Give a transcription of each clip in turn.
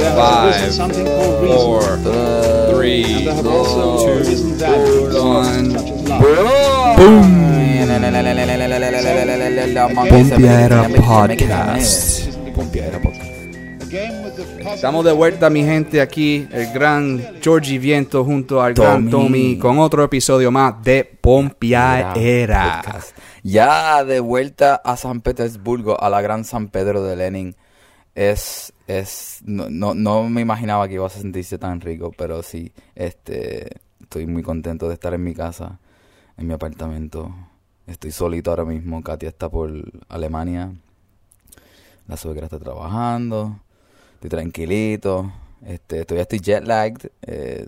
Five. Four, three, two, one. love. Pompiera Podcast. Pompiera Podcast. Estamos de vuelta, mi gente, aquí, el gran Georgie Viento junto al gran Tommy. Tommy, con otro episodio más de Pompiaera. Ya de vuelta a San Petersburgo, a la gran San Pedro de Lenin. Es, es, no, no, no me imaginaba que iba a sentirse tan rico, pero sí, este, estoy muy contento de estar en mi casa, en mi apartamento. Estoy solito ahora mismo, Katia está por Alemania, la suegra está trabajando, estoy tranquilito, este, todavía estoy jet lagged, eh,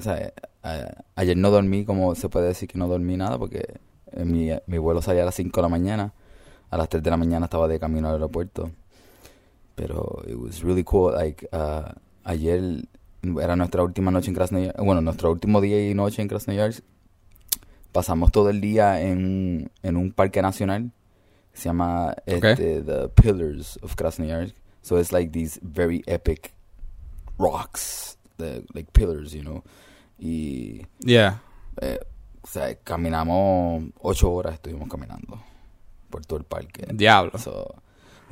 a- ayer no dormí, como se puede decir que no dormí nada, porque eh, mi, mi vuelo salía a las 5 de la mañana, a las 3 de la mañana estaba de camino al aeropuerto, pero it was really cool, like, uh, ayer era nuestra última noche en Krasnoyarsk, bueno, nuestro último día y noche en Krasnoyarsk, pasamos todo el día en, en un parque nacional, se llama este, The Pillars of Krasnoyarsk, so it's like these very epic rocks, the, like pillars, you know, y Yeah. eh, o sea, caminamos ocho horas, estuvimos caminando por todo el parque. Diablo. So,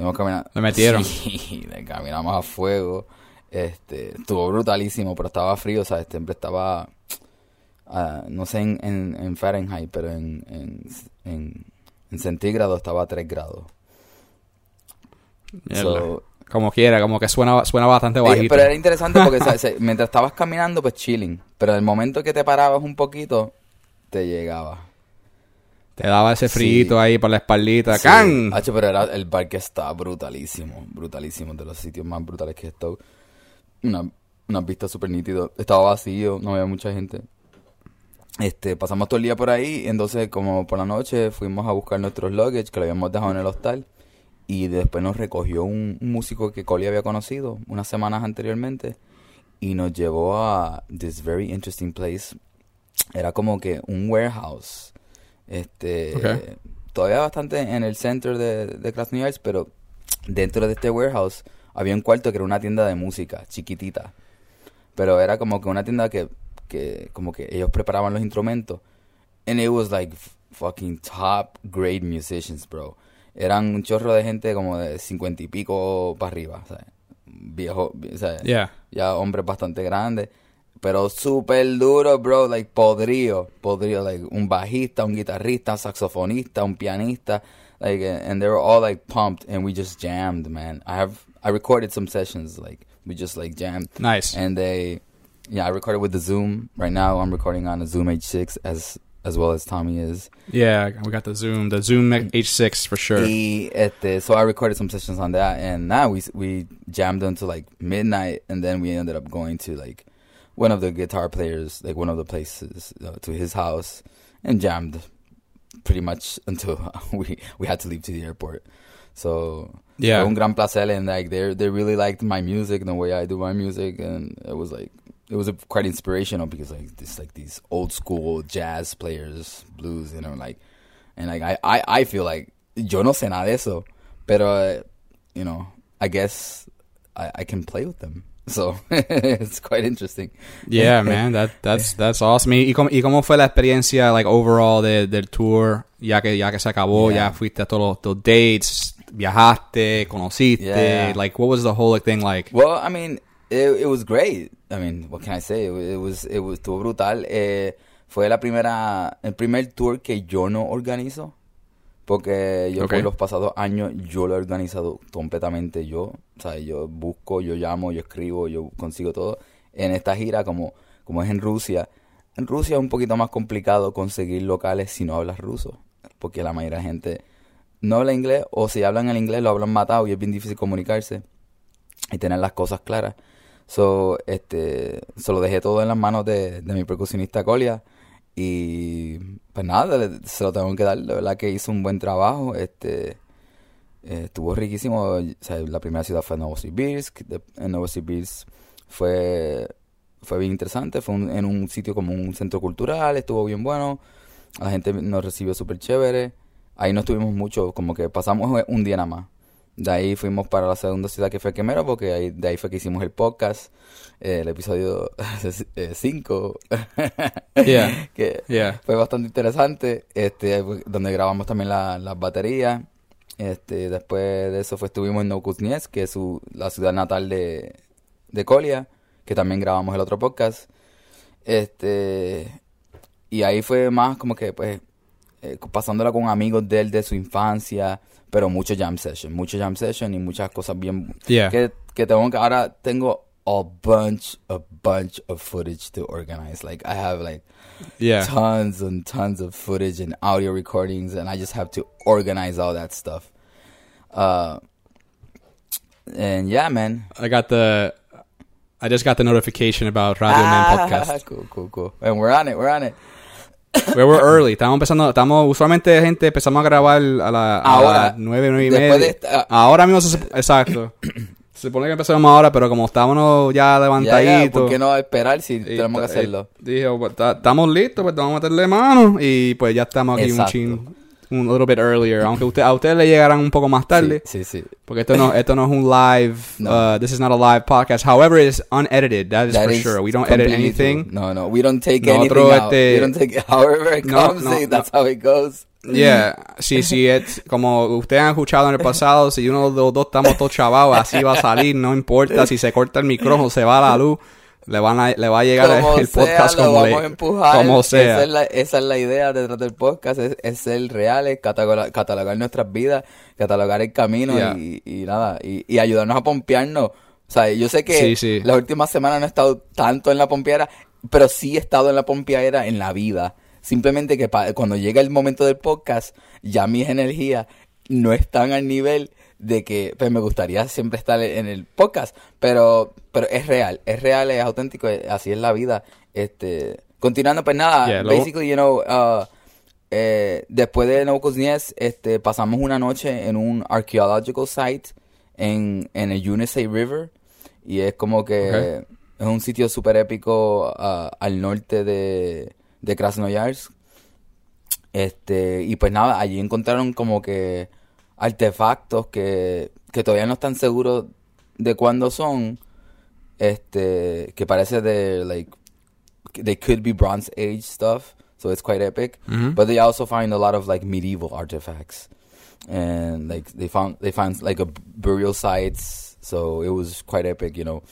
estuvimos caminando. Le metieron. Sí, le caminamos a fuego. Este, estuvo brutalísimo, pero estaba frío, o sea, siempre estaba, ah, no sé en, en, en Fahrenheit, pero en, en, en, en centígrados estaba a 3 grados. So, como quiera, como que suena, suena bastante bajito. pero era interesante porque o sea, se- mientras estabas caminando, pues chilling. Pero el momento que te parabas un poquito, te llegaba. Te daba ese Sí. frito ahí por la espaldita. Sí. ¡Can! Hacho, pero era, el parque está brutalísimo, brutalísimo, de los sitios más brutales que he estado. Una, unas vistas súper nítidas. Estaba vacío, no había mucha gente. Este, pasamos todo el día por ahí, entonces como por la noche fuimos a buscar nuestros luggage que lo habíamos dejado en el hostal. Y después nos recogió un, un músico que Coli había conocido unas semanas anteriormente y nos llevó a this very interesting place. Era como que un warehouse. Este, todavía bastante en el centro de, de Krasnoyarsk, pero dentro de este warehouse había un cuarto que era una tienda de música, chiquitita. Pero era como que una tienda que, que como que ellos preparaban los instrumentos. And it was like fucking top grade musicians, bro. Eran un chorro de gente como de cincuenta y pico para arriba, ¿sabes? Viejo, Yeah. ya hombres bastante grandes. Pero súper duro, bro, like podrido, podrido, like un bajista, un guitarrista, un saxofonista, un pianista, like, and they were all like pumped, and we just jammed, man. I have, I recorded some sessions, like, we just like jammed, Nice. and they, yeah, I recorded with the Zoom. Right now, I'm recording on a Zoom H6 as as well as Tommy is. Yeah, we got the Zoom, the Zoom H6 for sure. Y este, so I recorded some sessions on that, and now we we jammed until like midnight, and then we ended up going to like one of the guitar players, like one of the places, uh, to his house, and jammed pretty much until we we had to leave to the airport. So Yeah. un gran placer, and like they they really liked my music and the way I do my music, and it was like it was a, quite inspirational because like this like these old school jazz players, blues, you know, like and like I I, I feel like yo no sé nada de eso, pero uh, you know I guess I, I can play with them, so it's quite interesting. Yeah, man, that that's that's awesome. ¿Y, cómo, y cómo fue la experiencia, like overall de, del tour? Ya que ya que se acabó, Yeah. ya fuiste a todos los, dates, viajaste, conociste. Yeah. Like, what was the whole thing like? Well, I mean, it, it was great. I mean, what can I say? It, it was, it was, estuvo brutal. Eh, fue la primera, el primer tour que yo no organizo. Porque yo Ok. por los pasados años yo lo he organizado completamente yo. O sea, yo busco, yo llamo, yo escribo, yo consigo todo. En esta gira, como, como es en Rusia, en Rusia es un poquito más complicado conseguir locales si no hablas ruso. Porque la mayoría de gente no habla inglés o si hablan el inglés lo hablan matado y es bien difícil comunicarse y tener las cosas claras. So, este, se lo dejé todo en las manos de, de mi percusionista Colia. Y pues nada, se lo tengo que dar. De verdad que hizo un buen trabajo. Este, eh, estuvo riquísimo. La primera ciudad fue Novosibirsk. En Novosibirsk fue, fue bien interesante. Fue un- en un sitio como un centro cultural. Estuvo bien bueno. La gente nos recibió súper chévere. Ahí no estuvimos mucho, como que pasamos un día nada más. De ahí fuimos para la segunda ciudad que fue Quemero, porque ahí, de ahí fue que hicimos el podcast, eh, el episodio 5. Yeah. que Yeah. fue bastante interesante, este, donde grabamos también la- las baterías. Este, después de eso fue, estuvimos en Novokuznetsk, que es su, la ciudad natal de, de Kolia, que también grabamos el otro podcast. Este, y ahí fue más como que, pues, eh, pasándola con amigos de él de su infancia, pero mucho jam session, mucho jam session y muchas cosas bien Yeah. que, que tengo que ahora tengo a bunch, a bunch of footage to organize. Like I have like Yeah. tons and tons of footage and audio recordings, and I just have to organize all that stuff. Uh, and yeah, man. I got the. I just got the notification about Radio Man podcast. cool, cool, cool. And we're on it. We're on it. We were early. Estamos empezando. Estamos usualmente gente empezamos a grabar a, la, a las nueve nueve y Después media. esta- Ahora mismo se, exacto. se supone que empezamos ahora, pero como estábamos ya Ya, ya, levantaditos. ¿Por qué no esperar si tenemos que hacerlo? Dije, oh, pues, ta- estamos listos, pues vamos a meterle mano. Y pues ya estamos aquí Exacto. un chin, un little bit earlier. Aunque usted, a ustedes le llegarán un poco más tarde. Sí, sí. sí. Porque esto no, esto no es un live, No. uh, this is not a live podcast. However, it's unedited. That is That for is sure. We don't edit anything. true. No, no, we don't take Nosotros, anything out. este- We don't take however it No, comes. no, eh, that's no. how it goes. Yeah, sí, sí, es como ustedes han escuchado en el pasado, si uno de los dos estamos todos chavados, así va a salir, no importa si se corta el micrófono, se va la luz, le van a, le va a llegar como el sea, podcast lo como, le- vamos a empujar. como Esa sea. es, la, esa es la idea detrás del podcast, es, es ser reales, catalogar, catalogar nuestras vidas, catalogar el camino Yeah. y, y nada, y, y ayudarnos a pompearnos. O sea, yo sé que Sí, sí. las últimas semanas no he estado tanto en la pompeadera, pero sí he estado en la pompeadera en la vida. Simplemente que cuando llega el momento del podcast, ya mis energías no están al nivel de que pues, me gustaría siempre estar en el podcast, pero pero es real, es real, es auténtico, así es la vida. Este, continuando pues nada, Yeah, basically, you know, uh, eh, después de Novokuznies, este, pasamos una noche en un archaeological site en, en el Unisay River y es como que es un sitio súper épico uh, al norte de, de Krasnoyarsk. Este, y pues nada, allí encontraron como que artefactos que, que todavía no están seguros de cuándo son. Este, que parece de like they could be Bronze Age stuff, so it's quite epic. Mhm. But they also find a lot of like medieval artifacts, and like they found they found like a burial sites, so it was quite epic, you know,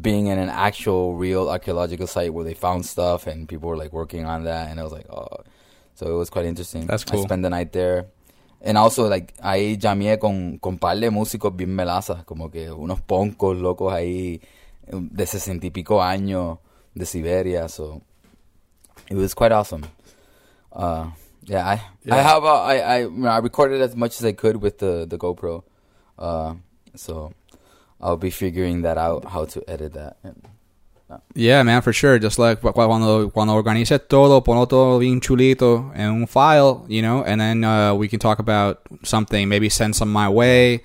being in an actual real archaeological site where they found stuff and people were like working on that, and I was like, oh, so it was quite interesting. That's I cool. spent the night there. And also, like, ahí llamé con, con par de músicos bien melazas, como que unos poncos locos ahí um, de sesenta y pico años de Siberia, so it was quite awesome. Uh, yeah, I, I Yeah. have, I, I, you know, I recorded as much as I could with the, the GoPro, uh, so I'll be figuring that out, how to edit that. And, Yeah, man, for sure. Just like cu- cuando, cuando organices todo, ponlo todo bien chulito en un file, you know, and then uh, we can talk about something. Maybe send some my way.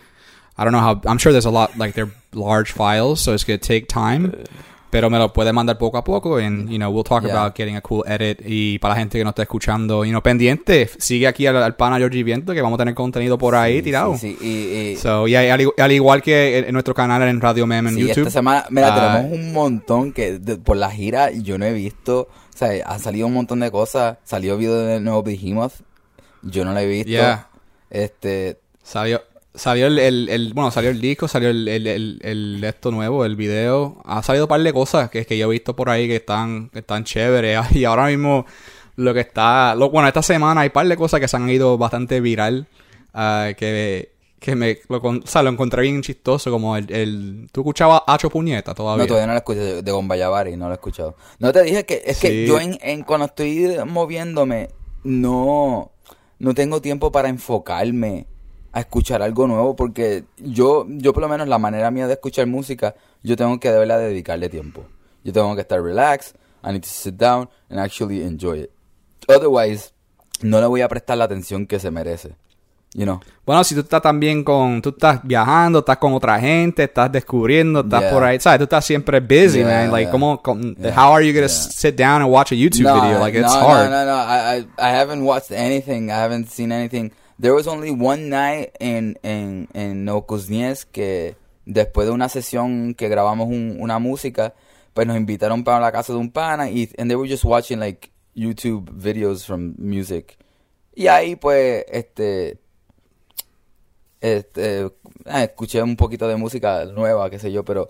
I don't know how. I'm sure there's a lot, like they're large files, so it's going to take time. Pero me lo puede mandar poco a poco, and, you know, we'll talk Yeah. about getting a cool edit. Y para la gente que no está escuchando, you know, pendiente, sigue aquí al, al pana Georgie Viento, que vamos a tener contenido por ahí sí, tirado. Sí, sí, y, y- So, y al, al igual que en, en nuestro canal en Radio Mem en Sí, YouTube. esta semana, mira, Ah. tenemos un montón que de- por la gira yo no he visto. O sea, ha salido un montón de cosas. Salió video de nuevo Behemoth. Yo no lo he visto. Yeah. Este, Salió, salió el, el, el- bueno, salió el disco, salió el, el, esto nuevo, el video. Ha salido un par de cosas que, que yo he visto por ahí que están, que están chéveres. Y ahora mismo lo que está, lo, bueno, esta semana hay un par de cosas que se han ido bastante viral. ah, que, que me, lo, o sea, lo encontré bien chistoso, como el, el ¿tú escuchabas Hacho Puñeta todavía? no, todavía no lo escuché de, de no lo he escuchado. No te dije que, es que yo en, en- cuando estoy moviéndome, no, no tengo tiempo para enfocarme a escuchar algo nuevo porque yo, yo por lo menos la manera mía de escuchar música, yo tengo que de verdad dedicarle tiempo. Yo tengo que estar relaxed, I need to sit down and actually enjoy it. Otherwise, no le voy a prestar la atención que se merece. You know? Bueno, si tú estás también con, tú estás viajando, estás con otra gente, estás descubriendo, estás Yeah. por ahí, ¿sabes? Tú estás siempre busy, Yeah, man. Like, yeah. ¿cómo, Yeah, how are you gonna sit down and watch a YouTube No, video? Like, it's no, hard. No, no, no. I, I, I haven't watched anything. I haven't seen anything. There was only one night en, en, en Novokuzniesk que después de una sesión que grabamos un- una música, pues nos invitaron para la casa de un pana y and they were just watching like YouTube videos from music. Y ahí pues, este, este, eh, escuché un poquito de música nueva, qué sé yo, pero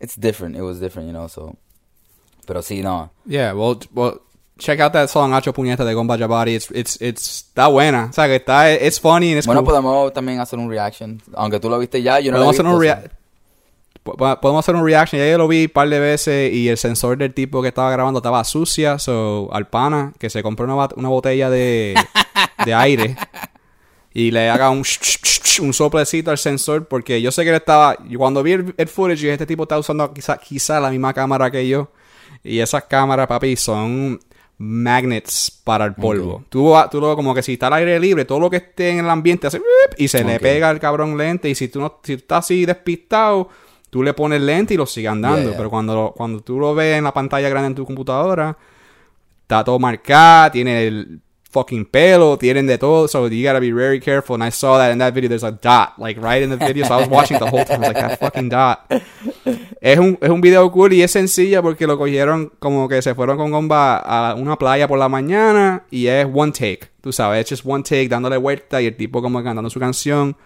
it's different. It was different, you know, so. Pero sí, no. Yeah, well, well, check out that song Ocho Puñetas de Gomba Jabari. It's, it's, it's, está buena. O sea, que está, it's funny and it's Bueno, cool. podemos también hacer un reaction. Aunque tú lo viste ya, yo no podemos lo hacer he un visto, rea- po- podemos hacer un reaction. Ya yo lo vi un par de veces y el sensor del tipo que estaba grabando estaba sucia. So, al pana que se compró una, una botella de, de aire y le haga un, un soplecito al sensor porque yo sé que él estaba... Cuando vi el, el footage, este tipo está usando quizá, quizá la misma cámara que yo. Y esas cámaras, papi, son magnets para el polvo. Tú, lo como que si está al aire libre, todo lo que esté en el ambiente hace y se le pega al cabrón lente. Y si tú no, si estás así despistado, tú le pones lente y lo sigue andando. Yeah, yeah. Pero cuando, lo- cuando tú lo ves en la pantalla grande en tu computadora, está todo marcado, tiene el fucking pelo, tienen de todo, so you gotta be very careful. And I saw that in that video, there's a dot, like right in the video, so I was watching the whole time, I was like, that fucking dot. Es un, es un video cool y es sencilla porque lo cogieron como que se fueron con Gomba a una playa por la mañana y es one take, tú sabes, es just one take dándole vuelta y el tipo como cantando su canción,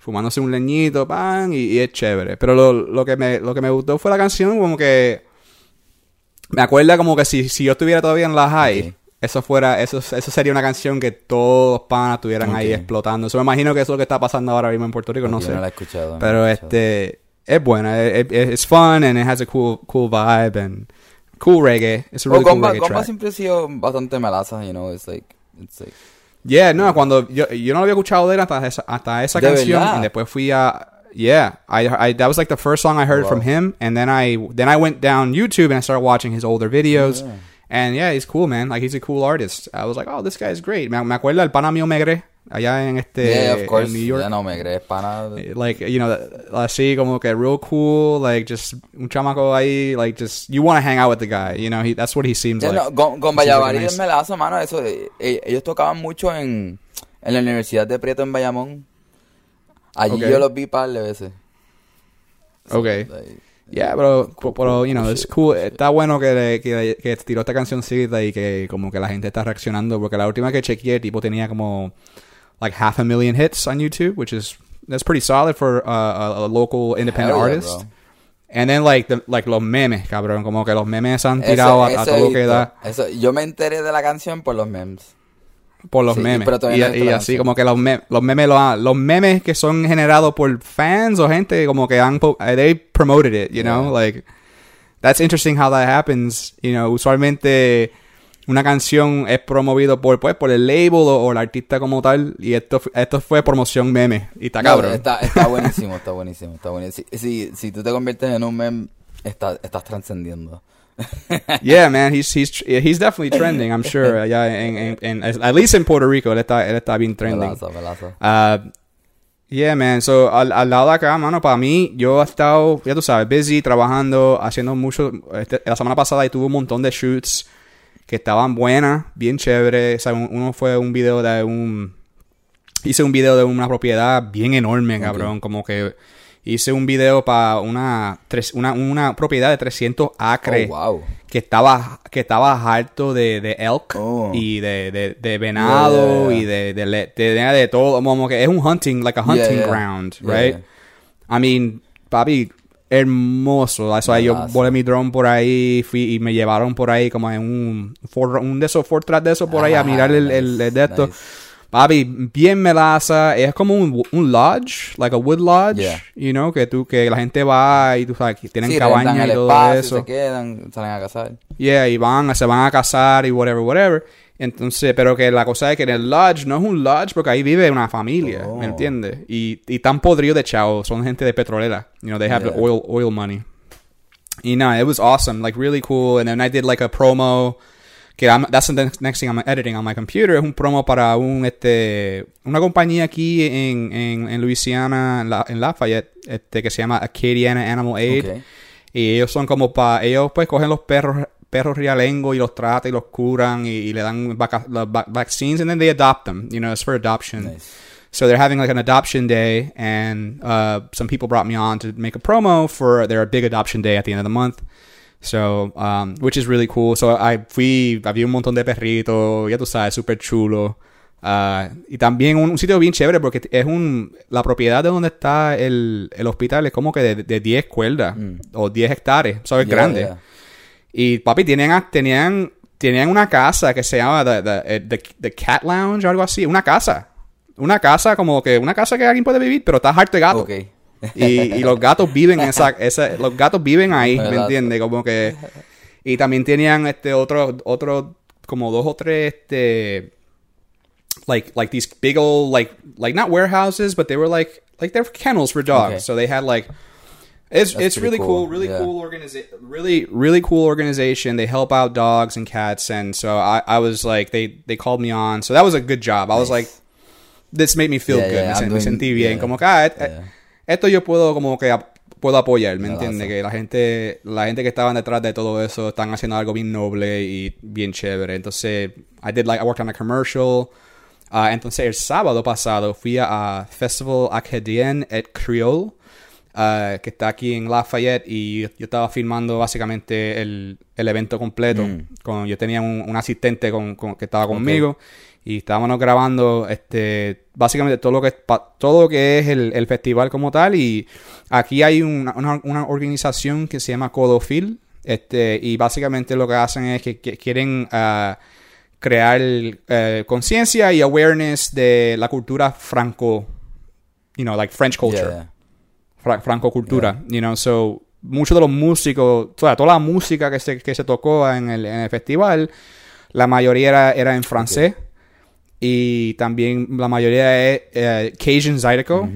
fumándose un leñito, pan, y, y es chévere. Pero lo, lo, que me, lo que me gustó fue la canción como que me acuerda como que si, si yo estuviera todavía en la high, Ok. eso fuera, eso, eso sería una canción que todos los panas estuvieran ahí Ok. explotando. Eso me imagino que eso es lo que está pasando ahora mismo en Puerto Rico, no Yo sé. no la he escuchado. no Pero he escuchado. este es buena, it, it- it's fun and it has a cool cool vibe and cool reggae. It's a Well, really cool Gomba, reggae Gomba track. siempre ha sido bastante melaza, you know, it's like, it's like... Yeah, no, cuando yo, yo no lo había escuchado de él hasta esa, hasta esa ¿De canción verdad? y después fui a yeah, I, I that was like the first song I heard Wow. from him and then I then I went down YouTube and I started watching his older videos Yeah. and yeah, he's cool, man. Like he's a cool artist. I was like, "Oh, this guy's great." Me, me acuerdo el pana mío Megre allá en este yeah, of course. en New York. Ya no me crees, pana. like you know así como que real cool like just un chamaco ahí like just you want to hang out with the guy you know he that's what he seems Yeah, like no, Gomba He seems like nice- es melaza, mano. Eso, eh, eh, ellos tocaban mucho en, en la Universidad de Prieto en Bayamón. Allí Ok. yo los vi par de veces. So, Okay. like, Yeah, pero, Cool, pero, you know, cool it's cool. shit. Está bueno que, que, que tiró esta cancioncita y que como que la gente está reaccionando. Porque la última que chequeé, tipo tenía como like half a million hits on YouTube, which is, that's pretty solid for uh, a, a local independent hell yeah, artist. And then like, the, like los memes, cabrón. Como que los memes han Eso- tirado a, a eso todo lo que da Eso, yo me enteré de la canción por los memes. por los Sí, memes. pero todavía no y, y así como que los, me- los memes lo han- los memes que son generados por fans o gente como que han po- eh, they promoted it, you know, like that's interesting how that happens, you know, usualmente una canción es promovido por pues por el label o, o el artista como tal y esto esto fue promoción meme y está No, cabrón. está, está buenísimo, está buenísimo, está buenísimo. Si, si, si tú te conviertes en un meme, está, estás trascendiendo. yeah, man, he's he's he's definitely trending, I'm sure. allá en, en- en- at least in Puerto Rico, él está él está bien trending. Melaza, melaza. Uh, yeah, man. So, al, al lado de acá, mano, para mí, yo he estado, ya tú sabes, busy, trabajando, haciendo mucho. este- la semana pasada tuve un montón de shoots que estaban buenas, bien chéveres. O sea, un- uno fue un video de un. Hice un video de una propiedad bien enorme, cabrón. Como que hice un video para una, una, una propiedad de 300 acres Oh, wow. que estaba que estaba harto de, de elk Oh. y de, de, de venado Yeah. y de de, de, de, todo como que es un hunting like a hunting Yeah, yeah. ground Yeah, right I mean papi hermoso eso ahí yo volé mi drone por ahí fui y me llevaron por ahí como en un Ford- un de esos Ford Track de esos por ahí a Ah, mirar el, el- nice, el de esto nice. Papi, bien melaza, es como un, un lodge, like a wood lodge, Yeah. you know, que tú, que la gente va y tú sabes, que tienen Sí, cabañas y todo espacio, eso. se quedan, salen a casar. Yeah, y van, se van a casar y whatever, whatever. Entonces, pero que la cosa es que en el lodge no es un lodge porque ahí vive una familia, Oh. ¿me entiendes? Y, y tan podrido de chao, son gente de petrolera. You know, they have the oil, oil money. Y nada, it was awesome, like really cool. And then I did like a promo que I'm- that's the next- thing I'm editing on my computer. Es un promo para un este una compañía aquí en, en, en Louisiana, en, la, en Lafayette, este que se llama Acadiana Animal Aid. Ok. Y ellos son como para ellos pues cogen los perros perros realengo y los tratan y los curan y, y le dan vaca- los va- vaccines and then they adopt them. You know, it's for adoption. Nice. So they're having like an adoption day, and uh, some people brought me on to make a promo for their big adoption day at the end of the month. So, um, which is really cool. So I fui, había un montón de perritos, ya tú sabes, súper chulo. Ah, y también un, un sitio bien chévere porque es un, la propiedad de donde está el, el hospital es como que de, de 10 cuerdas o 10 hectáreas, so es Yeah, grande. yeah. Y papi, tenían, tenían, tenían una casa que se llama the, the, eh, the, the Cat Lounge o algo así. Una casa. Una casa como que, una casa que alguien puede vivir, pero está harto de gato. Y, y los gatos viven en esa, esa, los gatos viven ahí, ¿me entiendes? Como que, y también tenían este otro, otro, como dos o tres, este, like, like these big old, like, like not warehouses, but they were like, like they're kennels for dogs. Okay. So they had like, it's That's it's really cool, cool, really yeah. cool organization, really really cool organization. They help out dogs and cats, and so I, I was like, they they called me on, so that was a good job. I was like, this made me feel Yeah, good. yeah, me, sen- I'm me doing- sentí bien, yeah. como que ah, Yeah. esto yo puedo como que puedo apoyar, ¿me entiendes? Que la gente la gente que estaban detrás de todo eso están haciendo algo bien noble y bien chévere. Entonces, I did like I worked on a commercial. Ah, entonces el sábado pasado fui a Festival Acadien et Creole ah, que está aquí en Lafayette y yo estaba filmando básicamente el, el evento completo. Mm. Con, yo tenía un, un asistente con, con- que estaba conmigo y estábamos grabando este básicamente todo lo que pa- todo lo que es el, el festival como tal y aquí hay una, una, una organización que se llama Codofil este y básicamente lo que hacen es que, que quieren ah, crear eh, conciencia y awareness de la cultura franco you know like French culture yeah. Fra- francocultura, you know, so muchos de los músicos, toda, toda la música que se, que se tocó en el, en el festival, la mayoría era, era en francés. Y también la mayoría es eh, Cajun Zydeco,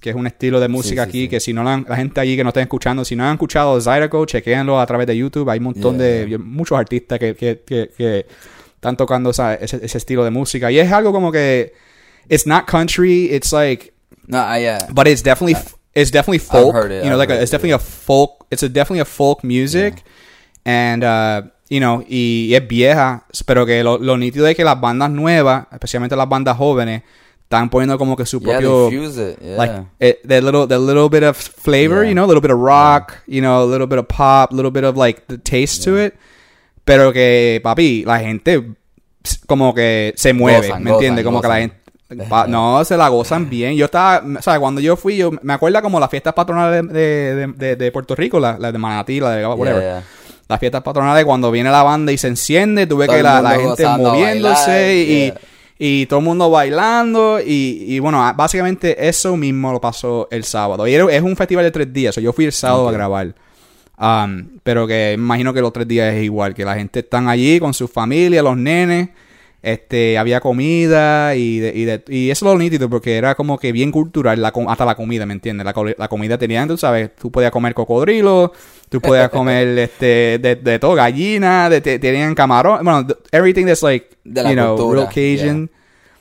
que es un estilo de música sí, aquí sí. que si no la, la gente allí que no está escuchando, si no han escuchado Zydeco, chequéenlo a través de YouTube, hay un montón Yeah, de yeah. muchos artistas que, que, que, que están tocando esa- ese, ese estilo de música. Y es algo como que it's not country, it's like No, ah, yeah. but it's definitely it's definitely folk. heard it, You know, I've like a, it's it, definitely a folk. It's a definitely a folk music, and uh, you know, y es vieja, pero que lo, lo nítido es que las bandas nuevas, especialmente las bandas jóvenes, están poniendo como que su Yeah, propio it. Yeah. like it, the little the little bit of flavor, Yeah. you know, a little bit of rock, you know, a little bit of pop, a little bit of like the taste to it, pero que papi, la gente como que se mueve, Gozan, ¿me entiendes? gozan, Como que la gozan. gente pa- no, se la gozan bien. Yo estaba, o sea, cuando yo fui, yo me acuerdo como las fiestas patronales de, de, de, de Puerto Rico, la, la de Manatí, la de whatever. Yeah, yeah. Las fiestas patronales cuando viene la banda y se enciende, tuve Todo que la, la gente moviéndose bailar, y, yeah. y todo el mundo bailando y, y bueno, básicamente eso mismo lo pasó el sábado. Y es un festival de tres días, o yo fui el sábado a grabar. Um, pero que imagino que los tres días es igual, que la gente están allí con su familia, los nenes, este, había comida y, de- y, de- y eso es lo nítido porque era como que bien cultural, la, hasta la comida, ¿me entiendes? La, la comida tenían, tú sabes, tú podías comer cocodrilo, tú podías comer este, de, de todo, gallina, tenían camarón, bueno, th- everything that's like, De la you know, cultura, real Cajun,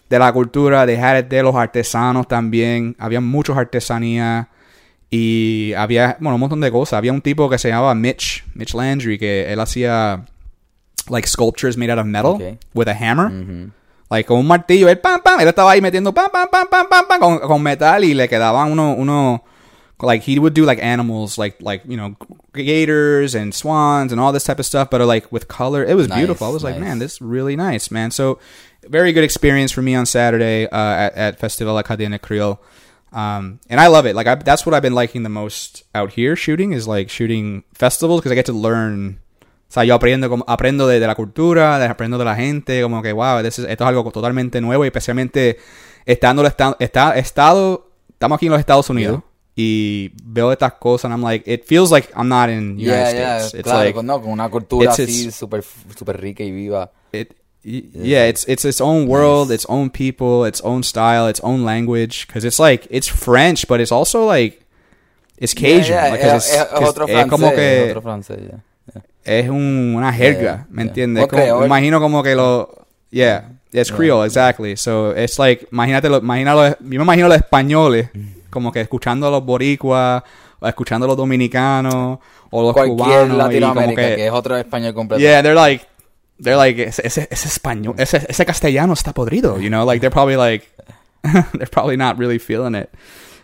de la cultura, de had it de los artesanos también, había muchos artesanías. Y había, bueno, un montón de cosas. Había un tipo que se llamaba Mitch, Mitch Landry, que él hacía like sculptures made out of metal Okay. with a hammer. Mhm. Like con un martillo, él pam pam, él estaba ahí metiendo pam pam pam pam pam pam con, con metal y le quedaban uno uno like he would do like animals like like you know gators and swans and all this type of stuff but like with color it was Nice, beautiful i was like man this is really nice man so very good experience for me on saturday uh, at, at festival academia creole um, and i love it like I, that's what i've been liking the most out here shooting is like shooting festivals because i get to learn o sea, yo aprendo, como- aprendo de, de la cultura, de, aprendo de la gente, como que, wow, this is- esto es algo totalmente nuevo y especialmente estando, está, está, estado, estamos aquí en los Estados Unidos y veo estas cosas and I'm like, it feels like I'm not in United Yeah, yeah, States. It's claro, like, con, no, con una cultura it's- así súper super rica y viva. it, Yeah, it's it's its own world, its own people, its own style, its own language. Because it's like it's French, but it's also like it's Cajun. Yeah, yeah, like, es, it's- es 'cause otro es francés, como es que otro francés, yeah. Es un- una jerga, Yeah, ¿me entiendes? Me imagino como que lo yeah, it's Creole exactly. So it's like imagínate lo, imagínalo, yo me imagino los españoles como que escuchando a los boricuas o escuchando a los dominicanos o los Cualquier cubanos y como Latinoamérica, que, que, es otro español completo. Yeah, they're like, they're like, ese, ese, ese español, ese, ese castellano está podrido, you know? Like, they're probably like, they're probably not really feeling it.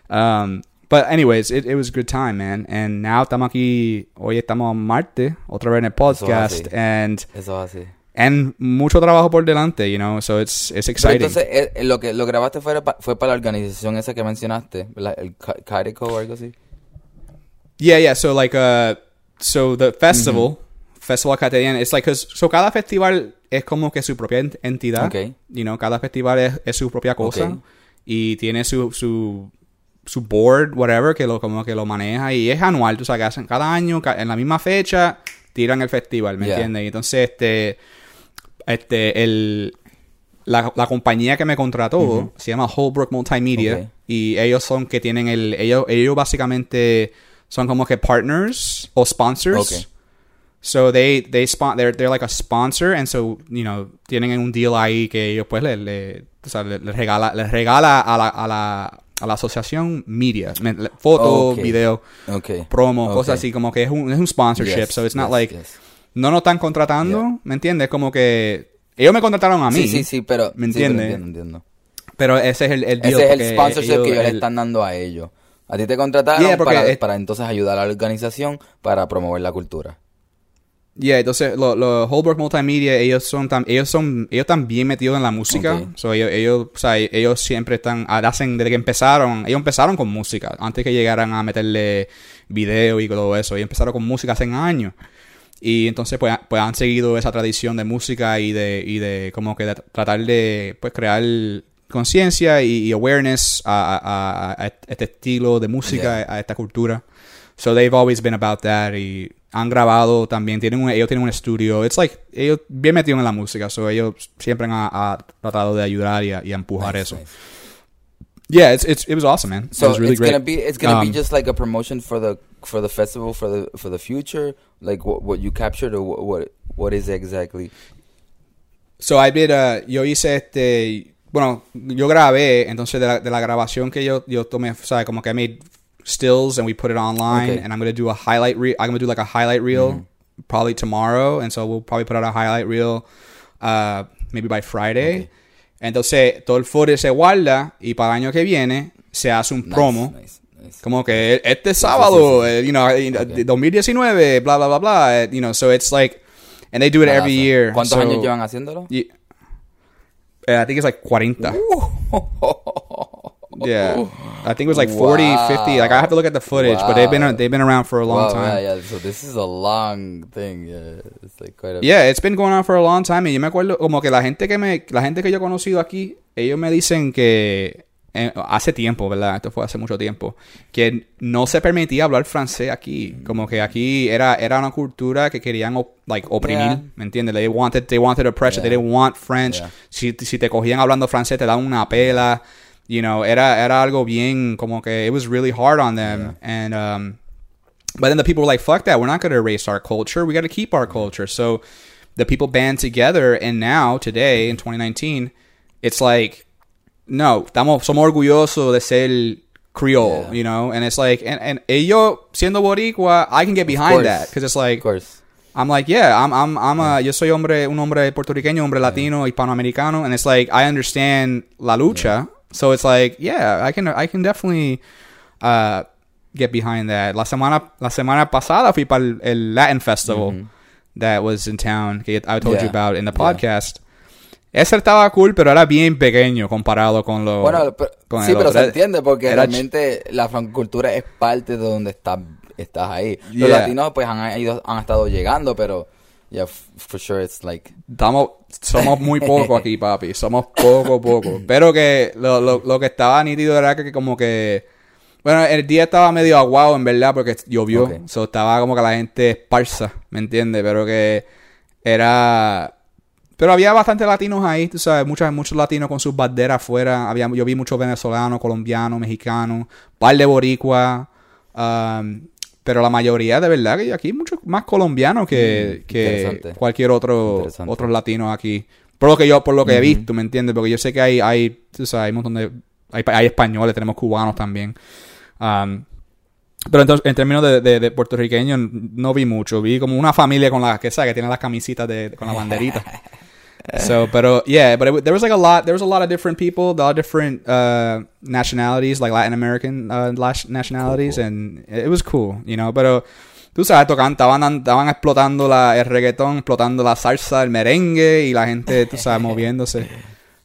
Um, but anyways, it, it was a good time, man. And now estamos aquí, hoy estamos Marte, otra vez en el podcast, así. and, Eso es así. and mucho trabajo por delante, you know? So it's, it's Pero exciting. entonces, eh, eh, lo que lo grabaste fue, fue para la organización esa que mencionaste, ¿verdad? el Ca- Carico o algo así. Yeah, yeah. So like, uh, so the festival, Festival Catalan, it's like, 'cause- so cada festival es como que su propia ent- entidad. Ok. You know, cada festival es, es su propia cosa. Ok. Y tiene su, su, su board, whatever, que lo, como que lo maneja. Y es anual, tú sabes, que hacen cada año, en la misma fecha, tiran el festival, ¿me Yeah. entiendes? Y entonces, este, este, el, la, la compañía que me contrató se llama Holbrook Multimedia. Y ellos son que tienen el, ellos, ellos básicamente son como que partners o sponsors. So they they spon they're they're like a sponsor and so you know tienen un deal ahí que ellos pues le, le, o sea, le- les regala les regala a la, a la a la asociación media foto Ok. video Ok. promo cosas así como que es un es un sponsorship Yes, so it's not yes, like yes. no nos están contratando Yeah. ¿me entiendes? como que ellos me contrataron a mí Sí, sí, sí, pero... ¿Me sí, pero entiendes? entiendo, entiendo. pero ese es el, el deal Ese es el sponsorship ellos- que ellos le están dando a ellos. A ti te contrataron Yeah, para, es- para entonces ayudar a la organización para promover la cultura. Yeah, entonces los lo Holbrook Multimedia, ellos son tam- ellos son ellos están bien metidos en la música. Ok. So, ellos, ellos, o sea, ellos siempre están hacen desde que empezaron, ellos empezaron con música antes que llegaran a meterle video y todo eso. Ellos empezaron con música hace años. Y entonces pues, pues han seguido esa tradición de música y de y de como que de tratar de pues crear conciencia y, y awareness a, a- a- a este estilo de música, Yeah. a esta cultura. So they've always been about that y han grabado también, tienen un, ellos tienen un estudio. It's like, ellos bien metidos en la música, so ellos siempre han, ha tratado de ayudar y y empujar Nice, eso. nice. Yeah, it's, it's, it was awesome, man. So it was really it's great. gonna be it's gonna be Um, just like a promotion for the for the festival for the for the future, like what what you captured or what what, what is exactly? So I did, uh, yo hice este, bueno, yo grabé, entonces de la, de la grabación que yo, yo tomé, ¿sabes? Como que I made stills and we put it online Okay. and I'm going to do a highlight reel, I'm going to do like a highlight reel probably tomorrow and so we'll probably put out a highlight reel uh, maybe by Friday. Okay. Entonces todo el footage se guarda y para el año que viene se hace un Nice, promo. nice, nice. Como que este sábado, eh, you know, eh, Okay. 2019, blah, blah, blah, blah, eh, you know, so it's like, and they do it every year. ¿Cuántos so- años llevan haciéndolo? y- eh, I think it's like 40. Yeah. I think it was like 40, Wow. 50. Like I have to look at the footage, but they've been Wow. they've been around for a long Wow, time. yeah, yeah. So this is a long thing. Yeah, it's like quite a. Yeah, it's been going on for a long time. Y yo me acuerdo como que la gente que me la gente que yo he conocido aquí, ellos me dicen que eh, hace tiempo, ¿verdad? Esto fue hace mucho tiempo, que no se permitía hablar francés aquí, como que aquí era era una cultura que querían like oprimir, Yeah. ¿me entiendes? They wanted they wanted oppression, they Yeah. didn't want French. Yeah. Si si te cogían hablando francés te daban una pela, you know, era era algo bien como que it was really hard on them and um but then the people were like, fuck that. We're not going to erase our culture. We got to keep our culture. So the people band together. And now, today, in 2019, it's like, no, estamos, somos orgullosos de ser Creole, Yeah. you know? And it's like, and, and ellos siendo Boricua, I can get behind that. Because it's like, Of course. I'm like, yeah, I'm, I'm, I'm a, yo soy hombre, un hombre puertorriqueño, hombre latino, hispanoamericano, and it's like I understand la lucha, so it's like, yeah, I can, I can definitely uh, get behind that. La semana, la semana pasada fui para el, el Latin festival that was in town que I told you Yeah. about in the Yeah. podcast. Ese estaba cool, pero era bien pequeño comparado con lo. Bueno, pero- con sí, pero otro. se entiende porque era ch- realmente la francocultura es parte de donde estás estás ahí. Los Yeah. latinos pues han ido, han estado llegando, pero yeah, for sure it's like Estamos, somos muy poco aquí, papi. Somos poco, poco. Pero que lo, lo, lo que estaba nítido era que como que... Bueno, el día estaba medio aguado, en verdad, porque llovió. Ok. So, estaba como que la gente esparsa, ¿me entiendes? Pero que era... pero había bastantes latinos ahí, tú sabes, muchos, muchos latinos con sus banderas afuera. Había, yo vi muchos venezolanos, colombianos, mexicanos, par de boricua. um, pero la mayoría, de verdad, que aquí hay muchos más colombianos que, Mm, que cualquier otro otros latinos aquí. Por lo que yo, por lo que he visto, ¿me entiendes? Porque yo sé que hay, hay, sabes, hay un montón de, hay, hay españoles, tenemos cubanos también. Um, pero entonces, en términos de, de, de puertorriqueños, no vi mucho. Vi como una familia con la que sabe que tiene las camisitas de, con la banderita. so, pero yeah, but it, there was like a lot. There was a lot of different people, a lot of different uh, nationalities, like Latin American uh, nationalities, Cool, cool. and it was cool, you know. Pero tú sabes, tocaban, estaban, estaban explotando la, el reggaetón, explotando la salsa, el merengue y la gente, tú sabes, moviéndose.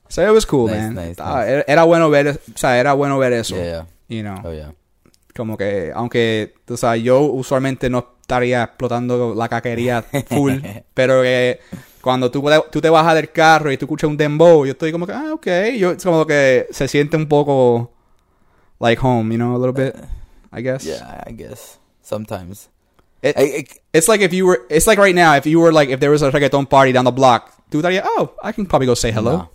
So it was cool, Nice, man. nice, Estaba- nice. Era, era bueno ver, o sea, era bueno ver eso, Yeah, yeah. you know Oh, yeah. como que aunque tú sabes yo usualmente no estaría explotando la caquería full pero que cuando tú, tú te bajas del carro y tú escuchas un dembow yo estoy como que ah ok yo es como que se siente un poco like home you know a little bit I guess Yeah, I guess. Sometimes. It- I- it's like if you were it's like right now if you were like if there was a reggaeton party down the block tú estarías oh I can probably go say hello No.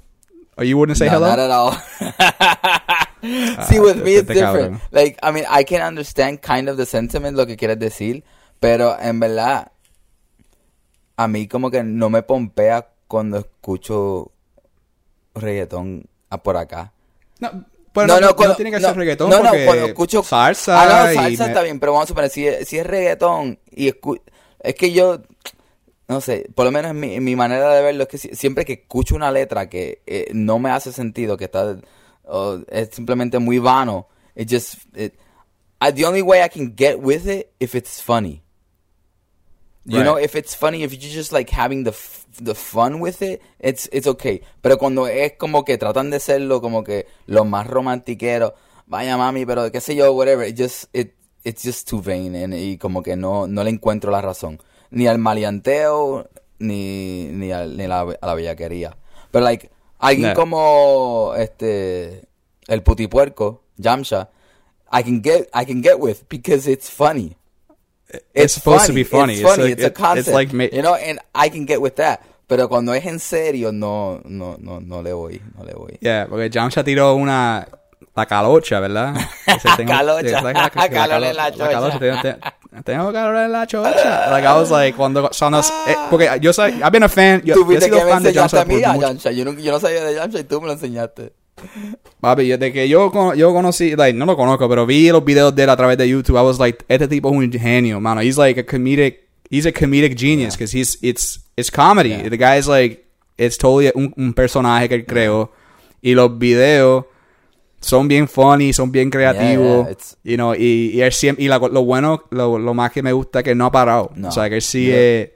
or you wouldn't say no, hello Not at all. See, with me it's te different. cabrón. Like, I mean, I can understand kind of the sentiment, lo que quieres decir, pero en verdad, a mí como que no me pompea cuando escucho reggaetón a por acá. no, pero no, no, no tiene que ser reggaetón no, no, porque cuando escucho salsa Ah, no, salsa me- está bien, pero vamos a suponer, si, es- si es reggaetón y escu- es que yo, no sé, por lo menos en mi, mi manera de verlo es que si- siempre que escucho una letra que eh, no me hace sentido, que está, es simplemente muy vano, it just, it, I- the only way I can get with it if it's funny. You Right. know, if it's funny, if you're just like having the f- the fun with it, it's it's okay. Pero cuando es como que tratan de serlo como que los más romantiqueros, vaya mami, pero qué sé yo, whatever, it just it it's just too vain and- y como que no no le encuentro la razón, ni al maleanteo ni ni, al- ni la, a la bellaquería. Pero like alguien No. como este el putipuerco, Jamsha, I can get I can get with because it's funny. It's supposed to be funny. It's It's funny. like- It's, a it- it's concept. like ma- you know, and I can get with that. Pero cuando es en serio, no, no, no, no le voy, no le voy. Yeah, porque Jamsha tiró una... La calocha, ¿verdad? Calocha. ¿sabes la- Calor en la la calocha, chocha. tengo, te- tengo calor en la chocha. Like, I was like, cuando... cuando eh, porque yo soy... I've been a fan... Yo, he sido fan de Jamsha. Yo no, yo no sabía de Jamsha y tú me lo enseñaste. Papi, desde que yo, yo conocí, like, no lo conozco, pero vi los videos de él a través de YouTube, I was like, este tipo es un genio, mano. He's like a comedic, he's a comedic genius, because he's, it's, it's comedy. Yeah. The guy's like, it's totally un, un personaje que él creó. Y los videos son bien funny, son bien creativos, yeah, you know, y, y él siempre, y la- lo bueno, lo, lo más que me gusta es que no ha parado. No. O sea, que él sigue,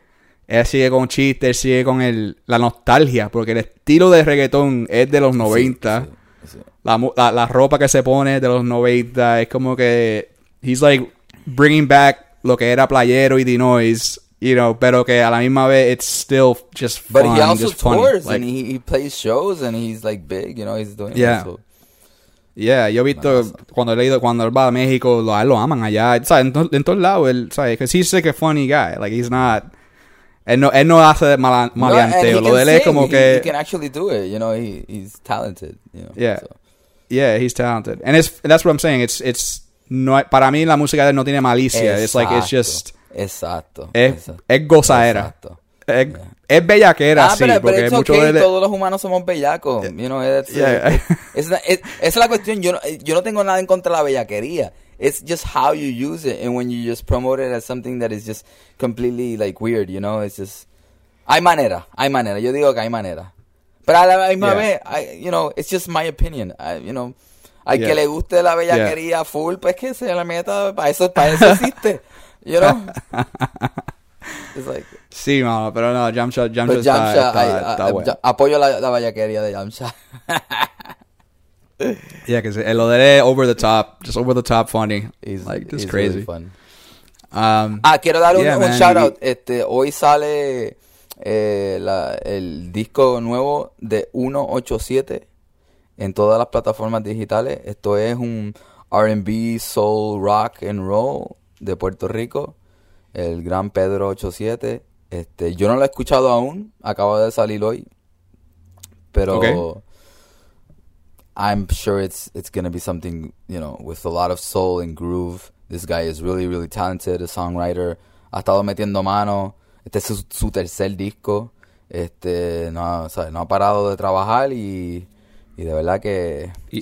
él sigue con chistes, él sigue con el, la nostalgia, porque el estilo de reggaetón es de los 90 Sí, sí, sí. la, la, la ropa que se pone de los 90 es como que he's like bringing back lo que era playero y Dinois you know pero que a la misma vez it's still just But fun he also tours Like, and he, he plays shows and he's like big, you know, he's doing Yeah. so- yeah yo he visto cuando he leído cuando él va a México lo, lo aman allá ¿sabes? En, to- en todos lados él ¿sabes? because he's like a funny guy like he's not él no, él no hace No, he maleanteo lo can de él es como He- que he can actually do it, you know, he, he's talented, you know. Yeah. so. Yeah, he's talented. And it's that's what I'm saying. It's it's no para mí la música de él no tiene malicia. It's like it's just Exacto. es, exacto, es gozadera. exacto. Es, Yeah. es bellaquera, Ah, sí, pero, pero porque it's mucho okay, de todos los humanos somos bellacos. You know, that's, Yeah. it- it's not- it- esa es la cuestión. Yo no, yo no tengo nada en contra de la bellaquería. It's just how you use it and when you just promote it as something that is just completely like weird, you know, it's just hay manera, hay manera. Yo digo que hay manera. Pero a la misma Yeah. vez, I, you know, it's just my opinion. I, you know, al Yeah. que le guste la bellaquería full, pues que se la meta, para eso, para eso existe. You know? It's like Sí, mano, pero no, Jamsha pero está, está, está bueno. apoyo la, la bellaquería de Yamcha. Yeah, que lo de él es over the top, just over the top funny. He's- like, just he's crazy. really fun. Um, Ah, quiero dar un, Yeah, un man, shout out. Este, hoy sale eh, la- el disco nuevo de 187 en todas las plataformas digitales. Esto es un R&B, soul, rock and roll de Puerto Rico. El gran Pedro 87. Este, yo no lo he escuchado aún, acaba de salir hoy. Pero Ok. I'm sure it's it's gonna be something, you know, with a lot of soul and groove. This guy is really, really talented, a songwriter. Ha estado metiendo mano. Este es su, su tercer disco. Este, no, o sea, no ha parado de trabajar y, y de verdad que Y-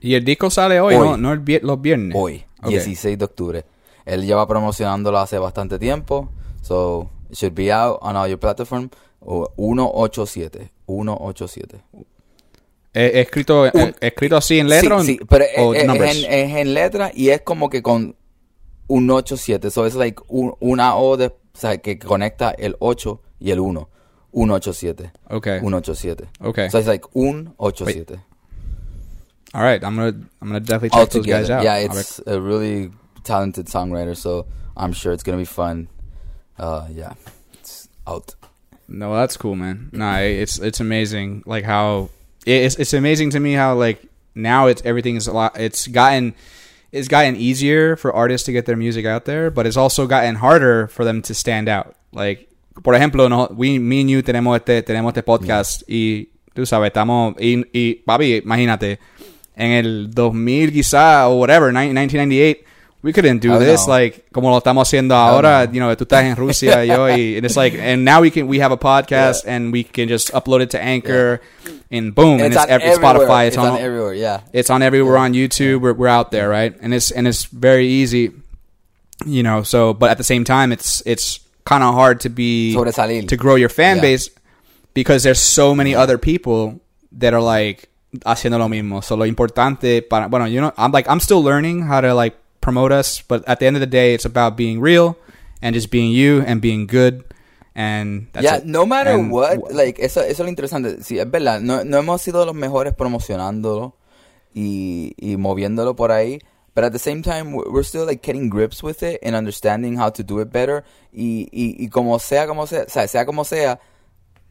Y el disco sale hoy, Hoy. no, no el vier- los viernes. hoy, Ok. 16 de octubre. Él lleva promocionándolo hace bastante tiempo. So, it should be out on all your platform. O 187. 187. ¿Es es escrito, Un- es escrito así en letra Sí, sí, pero o es, en, es en letra y es como que con un 87. So, es like un- una O de, o sea, que conecta el 8 y el 1. 187. Ok. 187. Ok. So, it's like 187. All right, I'm gonna, I'm gonna definitely check those guys out. Yeah, it's a really talented songwriter, so I'm sure it's gonna be fun. Uh, yeah, it's out. No, that's cool, man. No, it's it's amazing. Like how it's it's amazing to me how like now it's everything's a lot. It's gotten it's gotten easier for artists to get their music out there, but it's also gotten harder for them to stand out. Like por ejemplo, no, we, me and you tenemos este tenemos este podcast y tú sabes estamos y, y papi, imagínate en el 2000 quizá o whatever, 1998. We couldn't do Hell this no. like como lo estamos haciendo Hell ahora. no. You know, tú estás en Rusia, yo, y and it's like, and now we can we have a podcast and we can just upload it to Anchor, and boom, and, it's, it's, on every. Spotify, it's, It's on, on everywhere. Yeah. it's on everywhere on YouTube. We're, we're out there, right? And it's and it's very easy, you know. So, but at the same time, it's it's kind of hard to be to grow your fan Yeah. base because there's so many other people that are like haciendo lo mismo. So lo importante para bueno, you know, I'm like I'm still learning how to like promote us, but at the end of the day, it's about being real and just being you and being good. And that's yeah, it. no matter And what, like eso, eso es lo interesante. Sí, es verdad, no, no hemos sido los mejores promocionándolo y, y moviéndolo por ahí. But at the same time, we- we're still like getting grips with it and understanding how to do it better. Y, y, y como sea, como sea, o sea, sea como sea,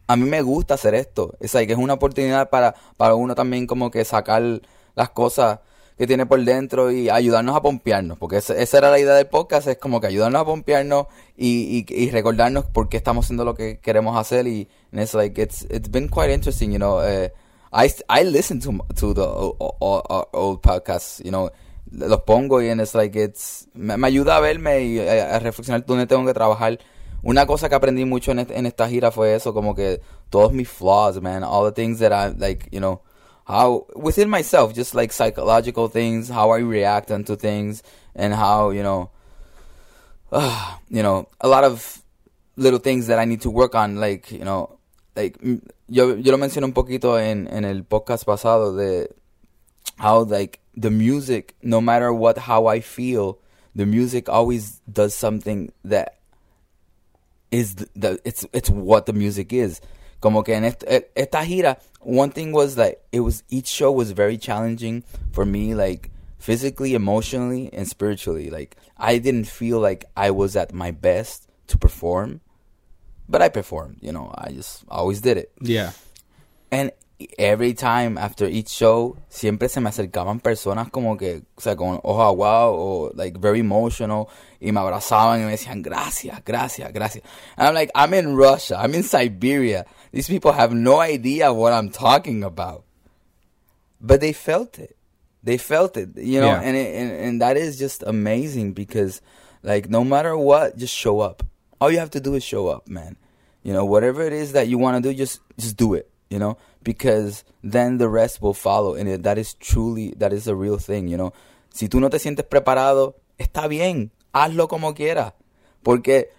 a mí me gusta hacer esto. Es like, es una oportunidad para, para uno también como que sacar las cosas que tiene por dentro y ayudarnos a pompearnos. Porque esa, esa era la idea del podcast, es como que ayudarnos a pompearnos y, y, recordarnos por qué estamos haciendo lo que queremos hacer. Y and it's like, it's, it's been quite interesting, you know. eh, I, I listen to, to the o- o- o- old podcasts, you know. Los pongo y and it's like, it's, me, me ayuda a verme y a, a reflexionar dónde tengo que trabajar. Una cosa que aprendí mucho en, en esta gira fue eso, como que todos mis flaws, man, all the things that I, like, you know, how, within myself, just like psychological things, how I react onto things, and how, you know, ah, you know, a lot of little things that I need to work on, like, you know, like, yo, yo lo mencioné un poquito en, en el podcast pasado de how, like, the music, no matter what, how I feel, the music always does something that is the, the it's it's what the music is. Como que en est- e- esta gira, one thing was that it was each show was very challenging for me, like physically, emotionally, and spiritually. Like I didn't feel like I was at my best to perform, but I performed. You know, I just always did it. yeah. And every time after each show, siempre se me acercaban personas como que, o sea, con ojos aguados o like very emotional y me abrazaban y me decían gracias, gracias, gracias. And I'm like, I'm in Russia, I'm in Siberia. These people have no idea what I'm talking about. But they felt it. They felt it, you know, Yeah. and, it, and and that is just amazing because like no matter what, just show up. All you have to do is show up, man. You know, whatever it is that you want to do, just just do it. You know, because then the rest will follow, and it, that is truly that is a real thing. You know, si tú no te sientes preparado, está bien, hazlo como quieras, porque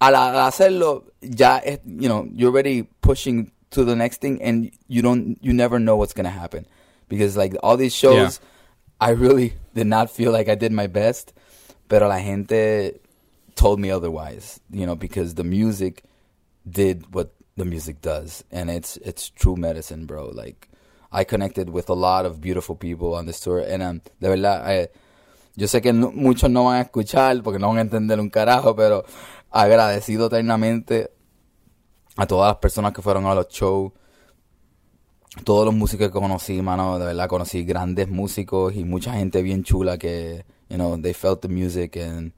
al, hacerlo ya es, you know, you're already pushing to the next thing, and you don't, you never know what's gonna happen, because like all these shows, I really did not feel like I did my best, pero la gente told me otherwise, you know, because the music did what the music does, and it's it's true medicine, bro. Like I connected with a lot of beautiful people on this tour, and um, de verdad, eh, yo sé que no- muchos no van a escuchar porque no van a entender un carajo, pero agradecido eternamente a todas las personas que fueron a los shows, todos los músicos que conocí, mano, de verdad conocí grandes músicos y mucha gente bien chula que, you know, they felt the music and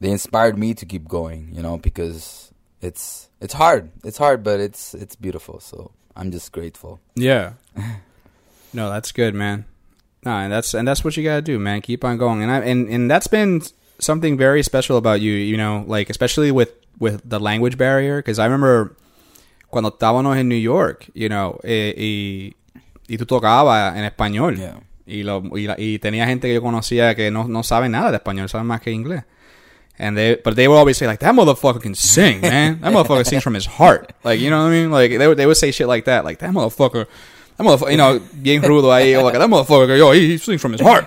they inspired me to keep going, you know, because it's it's hard. It's hard, but it's it's beautiful. So I'm just grateful. Yeah. no, that's good, man. No, and that's and that's what you gotta do, man. Keep on going, and I and and that's been something very special about you. You know, like especially with with the language barrier, because I remember cuando estábamos en New York, you know, eh, y y tú tocabas en español. Yeah. Y, lo, y, la- y tenía gente que yo conocía que no, no sabe nada de español, saben más que inglés. And they, but they would always say like, that motherfucker can sing, man. That motherfucker sings from his heart. Like, you know what I mean? Like, they would, they would say shit like that. Like, that motherfucker, that motherfucker, you know, bien rudo ahí. Like, that motherfucker, yo, he, he sings from his heart.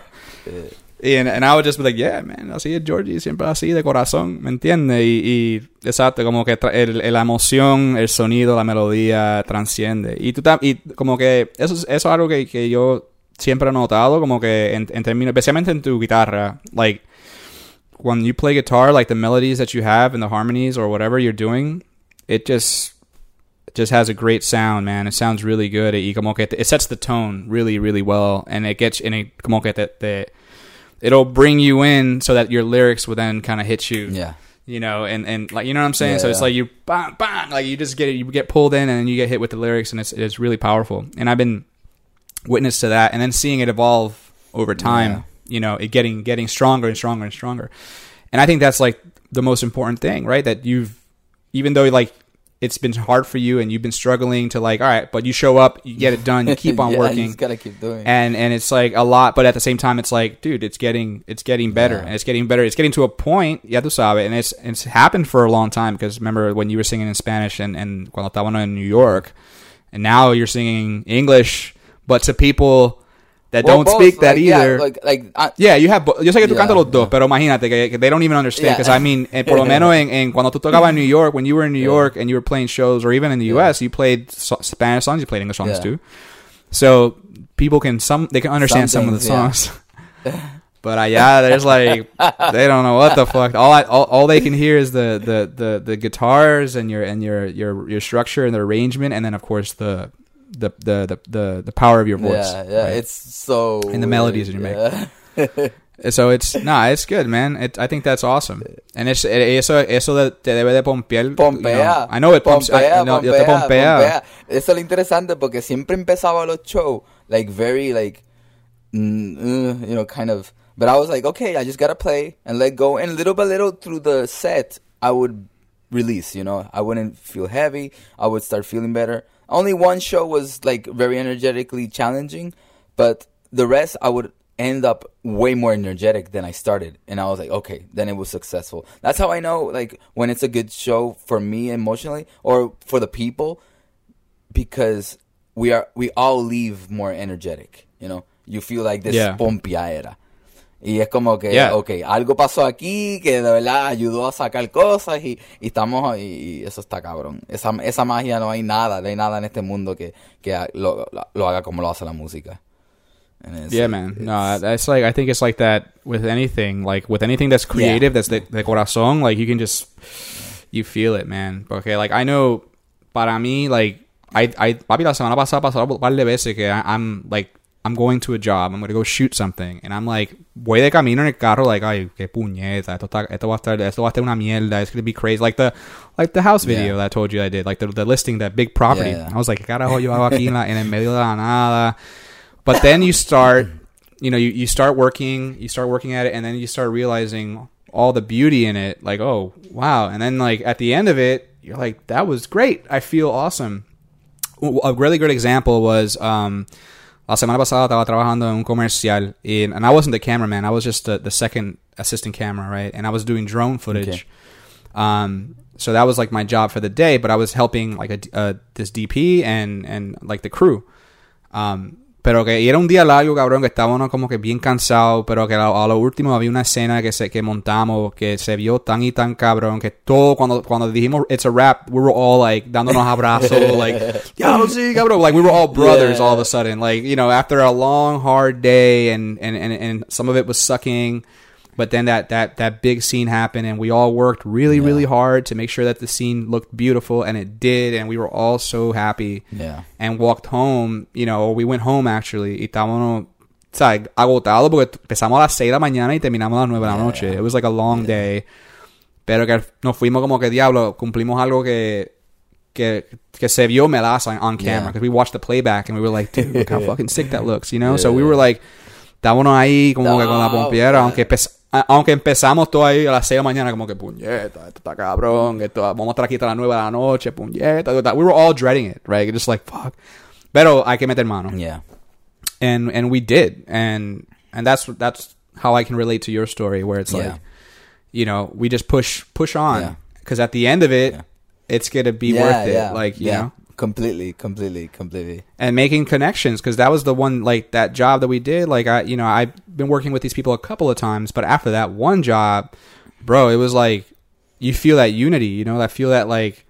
And, and I would just be like, yeah, man, así es Georgie, siempre así de corazón, ¿me entiendes? Y, y exacto, como que el, la emoción, el sonido, la melodía transciende. Y tú y como que eso, es- eso es algo que, que yo siempre he notado, como que en, en términos, especialmente en tu guitarra, like, when you play guitar, like the melodies that you have and the harmonies or whatever you're doing, it just just has a great sound, man. It sounds really good. Y como que it sets the tone really, really well, and it gets and it como que te, te, it'll bring you in so that your lyrics will then kind of hit you. Yeah. You know, and, and like you know what I'm saying. so it's Yeah. like you bang bang, like you just get you get pulled in and you get hit with the lyrics, and it's it's really powerful. And I've been witness to that, and then seeing it evolve over time. Yeah. You know, it getting getting stronger and stronger and stronger. And I think that's like the most important thing, right? That you've even though like it's been hard for you and you've been struggling to like, all right, but you show up, you get it done, you keep on Yeah, You working just gotta keep doing. and and it's like a lot but at the same time it's like dude it's getting it's getting better Yeah. and it's getting better it's getting to a point ya tú sabes and it's it's happened for a long time because remember when you were singing in Spanish and and cuando in New York and now you're singing English but to people that Well, don't both, speak that like, yeah, either like like uh, yeah, you have. bo- Yo sé que tú Yeah, cantas los dos, yeah. pero imagínate que, que they don't even understand. Yeah. Because I mean, eh, por lo menos en, en cuando tú tocabas en New York, when you were in New Yeah. York and you were playing shows, or even in the Yeah. U.S., you played so- Spanish songs, you played English songs Yeah. too. So people can some they can understand some, Some of the things, yeah. songs. but yeah, there's like they don't know what the fuck. All, I, all all they can hear is the, the, the, the guitars and your and your your your structure and the arrangement, and then of course the the the the the, power of your voice. yeah, yeah. right? It's so And the melodies you make. So it's nah, it's good, man. It, I think that's awesome. And it's eh, eso eso de, te debe de pompear. you know. I know it pumps. I, Pompea, no, yo te pompea, pompea. pompea. Eso es lo interesante porque siempre empezaba los shows like very like mm, uh, you know kind of but I was like okay I just gotta play and let go and little by little through the set I would release you know I wouldn't feel heavy I would start feeling better only one show was like very energetically challenging but the rest I would end up way more energetic than I started and I was like okay then it was successful that's how I know like when it's a good show for me emotionally or for the people because we are we all leave more energetic, you know. You feel like this Yeah. pompiaera. Y es como que, Yeah. okay, algo pasó aquí que de verdad ayudó a sacar cosas y, y estamos y, y eso está cabrón. Esa, esa magia no hay nada, no hay nada en este mundo que, que lo, lo haga como lo hace la música. It's- Yeah, man. it's- No, that's like I think it's like that with anything. Like with anything that's creative, that's de, de corazón. Like you can just you feel it, man. Okay, like I know. Para mí, like I, I, papi, la semana pasada pasaron un par de veces que I, I'm like I'm going to a job. I'm gonna go shoot something, and I'm like voy de camino en el carro, like ay, qué puñeta. Esto está, esto va a estar, esto va a estar una mierda. It's gonna be crazy. Like the, like the house video Yeah. that I told you I did, like the, the listing that big property. Yeah. I was like, ¿qué carajo yo hago aquí en, la, en el medio de la nada? But then you start, you know, you, you start working, you start working at it, and then you start realizing all the beauty in it. Like, oh, wow. And then, like, at the end of it, you're like, that was great. I feel awesome. A really great example was, um, la semana pasada estaba trabajando en un comercial, and, and I wasn't the cameraman. I was just the, the second assistant camera, right? And I was doing drone footage. Okay. Um, so that was like my job for the day, but I was helping like a, uh, this DP and, and like the crew. Um, pero que y era un día largo, cabrón, que estábamos como que bien cansados, pero que a, a lo último había una escena que se que montamos que se vio tan y tan cabrón que todo cuando cuando dijimos it's a wrap, we were all like dándonos abrazos, like ya sí, cabrón, like we were all brothers Yeah. all of a sudden, like you know after a long hard day and and and, and some of it was sucking. But then that, that, that big scene happened, and we all worked really, really hard to make sure that the scene looked beautiful, and it did, and we were all so happy Yeah. and walked home, you know, we went home actually, estábamos, o sea, agotados porque empezamos a las 6 de la mañana y terminamos a las 9 de la Yeah. noche. It was like a long day. pero que nos fuimos como que diablo, cumplimos algo que que, que se vio melaza on camera Yeah. because we watched the playback and we were like, dude, look how fucking sick that looks, you know? So we were like, estábamos ahí como que con la No, pompiera, aunque empe- a- aunque empezamos todo ahí a las 6 de la mañana como que puñeta, esto está cabrón, esto vamos a estar aquí hasta las 9 de la noche, puñeta, we were all dreading it, right? Just like fuck. Pero hay que meter mano Yeah. and and we did and and that's that's how i can relate to your story where it's Yeah. like you know we just push push on Yeah. because at the end of it Yeah. it's gonna be yeah, worth it yeah, like you yeah. know completely, completely, completely. and making connections because that was the one like that job that we did like i you know i've been working with these people a couple of times but after that one job bro it was like you feel that unity you know i feel that like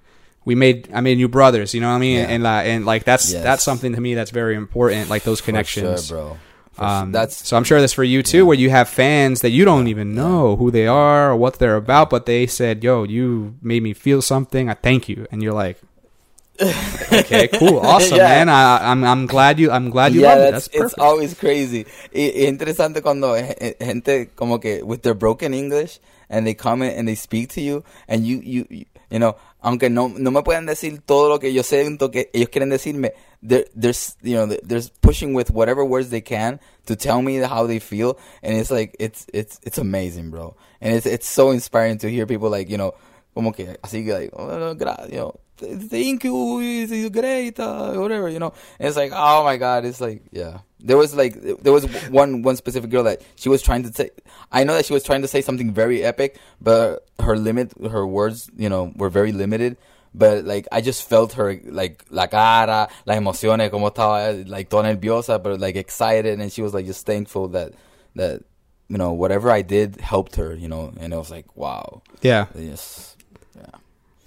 we made i made new brothers you know what i mean Yeah. and uh, and like that's Yes. that's something to me that's very important like those connections sure, bro. Um. That's so I'm sure that's for you too, where you have fans that you don't even know who they are or what they're about, but they said, "Yo, you made me feel something. I thank you," and you're like, "Okay, cool, awesome, Yeah. man. I, I'm I'm glad you I'm glad you yeah, love it. that's, That's it's always crazy. Y, y interesante cuando eh, eh, gente como que with their broken English and they come in and they speak to you and you you you, you know, aunque no no me puedan decir todo lo que yo siento que ellos quieren decirme, they're they're you know they're pushing with whatever words they can to tell me how they feel and it's like it's it's it's amazing, bro. And it's it's so inspiring to hear people like, you know, como que así que like, oh, gra- you know, thank you, you're great, uh, whatever, you know. And it's like, oh my god, it's like, yeah. There was like, there was one one specific girl that she was trying to say. I know that she was trying to say something very epic, but her limit, her words, you know, were very limited. But like, I just felt her like la cara, la emociones, como estaba like toda nerviosa, but like excited, and she was like just thankful that that you know whatever I did helped her, you know. And it was like, wow, yeah, yes, yeah.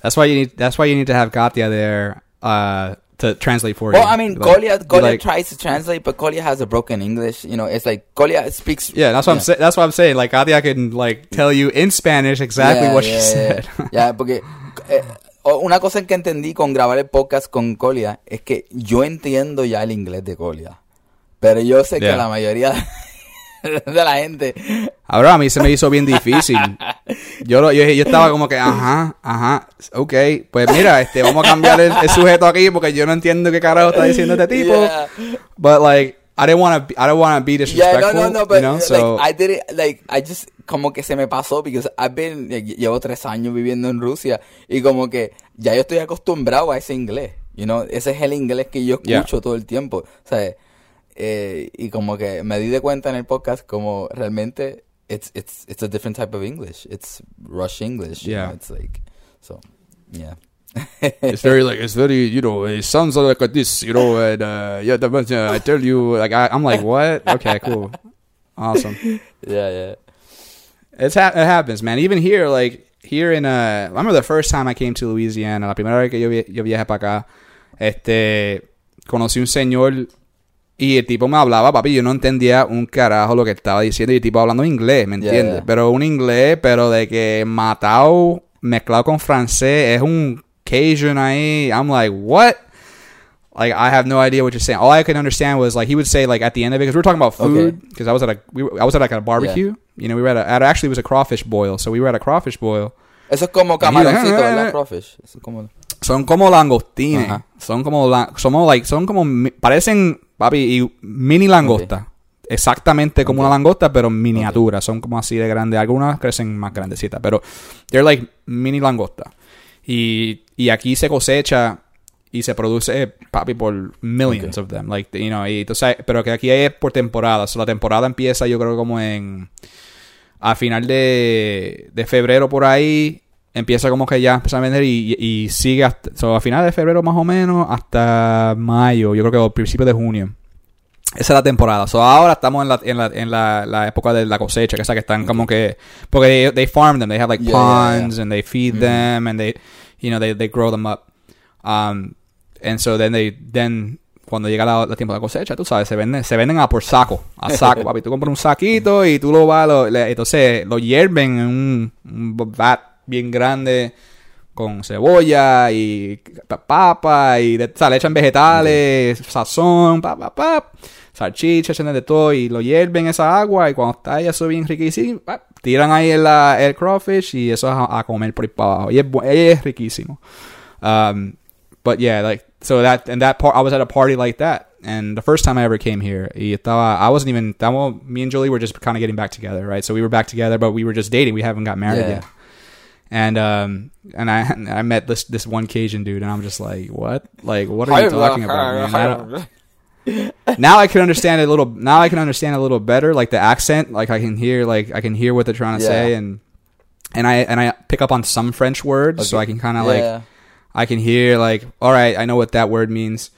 That's why you need that's why you need to have Katya there uh, to translate for Well, you. I mean, Like, like- tries to translate, but Kolia has a broken English. You know, it's like Kolia speaks. Yeah, that's what I'm saying. That's what I'm saying. Like Katya can like tell you in Spanish exactly Yeah, what yeah, she said. yeah. Porque eh, una cosa que entendí con grabar el podcast con Kolia es que yo entiendo ya el inglés de Kolia, pero yo sé que la mayoría de la gente Ahora a mí se me hizo bien difícil. Yo, lo- yo, yo estaba como que, ajá, ajá, ok, pues mira, este, vamos a cambiar el, el sujeto aquí porque yo no entiendo qué carajo está diciendo este tipo. Yeah. But like, I didn't want to, I don't want to be Yeah, disrespectful, no, no, no, you but know, like so I did it, like I just como que se me pasó because I've been like, llevo tres años viviendo en Rusia y como que ya yo estoy acostumbrado a ese inglés, you know, ese es el inglés que yo Yeah. escucho todo el tiempo, ¿sabes? Eh, y como que me di de cuenta en el podcast como realmente it's it's it's a different type of English, it's Rush English, you Yeah. know, it's like so yeah. it's very like, it's very, you know, it sounds like this, you know, and uh, yeah, but, uh, I tell you, like, I, I'm like, what? Okay, cool, awesome. yeah, yeah. It's ha- it happens, man. Even here, like here in uh, I remember the first time I came to Louisiana, la primera vez que yo, vi- yo viajé para acá, este, conocí un señor y el tipo me hablaba, papi, yo no entendía un carajo lo que estaba diciendo y el tipo hablando inglés, ¿me Yeah, entiendes? yeah. Pero un inglés, pero de que matado, mezclado con francés, es un Cajun ahí. I'm like, what? Like I have no idea what you're saying. All I could understand was like he would say like at the end of it because we were talking about food Okay. because I was at a we were, I was at like a barbecue. You know, we were at, a, actually it was a crawfish boil, so we were at a crawfish boil. Eso es como camaroncito, "Eh, eh, ¿verdad? eh". Crawfish. Eso es como Son como langostines. Ajá. Son como la- somos like son como parecen papi y mini langosta. Exactamente como una langosta, pero miniatura. Son como así de grandes. Algunas crecen más grandecitas, pero they're like mini langosta. Y, y aquí se cosecha y se produce, papi, por millions of them. Like, you know, y entonces, pero que aquí es por temporada. So, la temporada empieza, yo creo, como en. A final de, de febrero por ahí. Empieza como que ya empieza a vender y, y, y sigue hasta. So, a final de febrero más o menos hasta mayo. Yo creo que al principio de junio. Esa es la temporada. So, ahora estamos en la, en la, en la, la época de la cosecha, que es que están como que porque they, they farm them, they have like Yeah, ponds yeah. and they feed Mhm. them and they you know they, they grow them up. Um and so then they then cuando llega la, la tiempo de cosecha, tú sabes, se venden se venden a por saco, a saco, papi. Tú compras un saquito y tú lo vas lo, le- entonces lo hierven en un, un vat bien grande con cebolla y pa- papa y de, o sea, le echan vegetales, sazón, pa, pa, pa, salchicha, echan de todo y lo hierven esa agua y cuando está ya eso bien riquísimo, pa, tiran ahí el, el crawfish y eso es a, a comer por ahí para abajo. Y es, riquísimo. Um, but yeah, like so that and that part I was at a party like that. And the first time I ever came here, y estaba, I wasn't even, estamos, me and Julie were just kind of getting back together, right? So we were back together, but we were just dating. We haven't got married Yeah. yet. And um and I I met this this one Cajun dude, and I'm just like, what? Like, what are you talking about? man? I now I can understand it a little. Now I can understand a little better, like the accent. Like I can hear, like I can hear what they're trying to Yeah. say, and and I and I pick up on some French words, so I can kind of like I can hear like, all right, I know what that word means,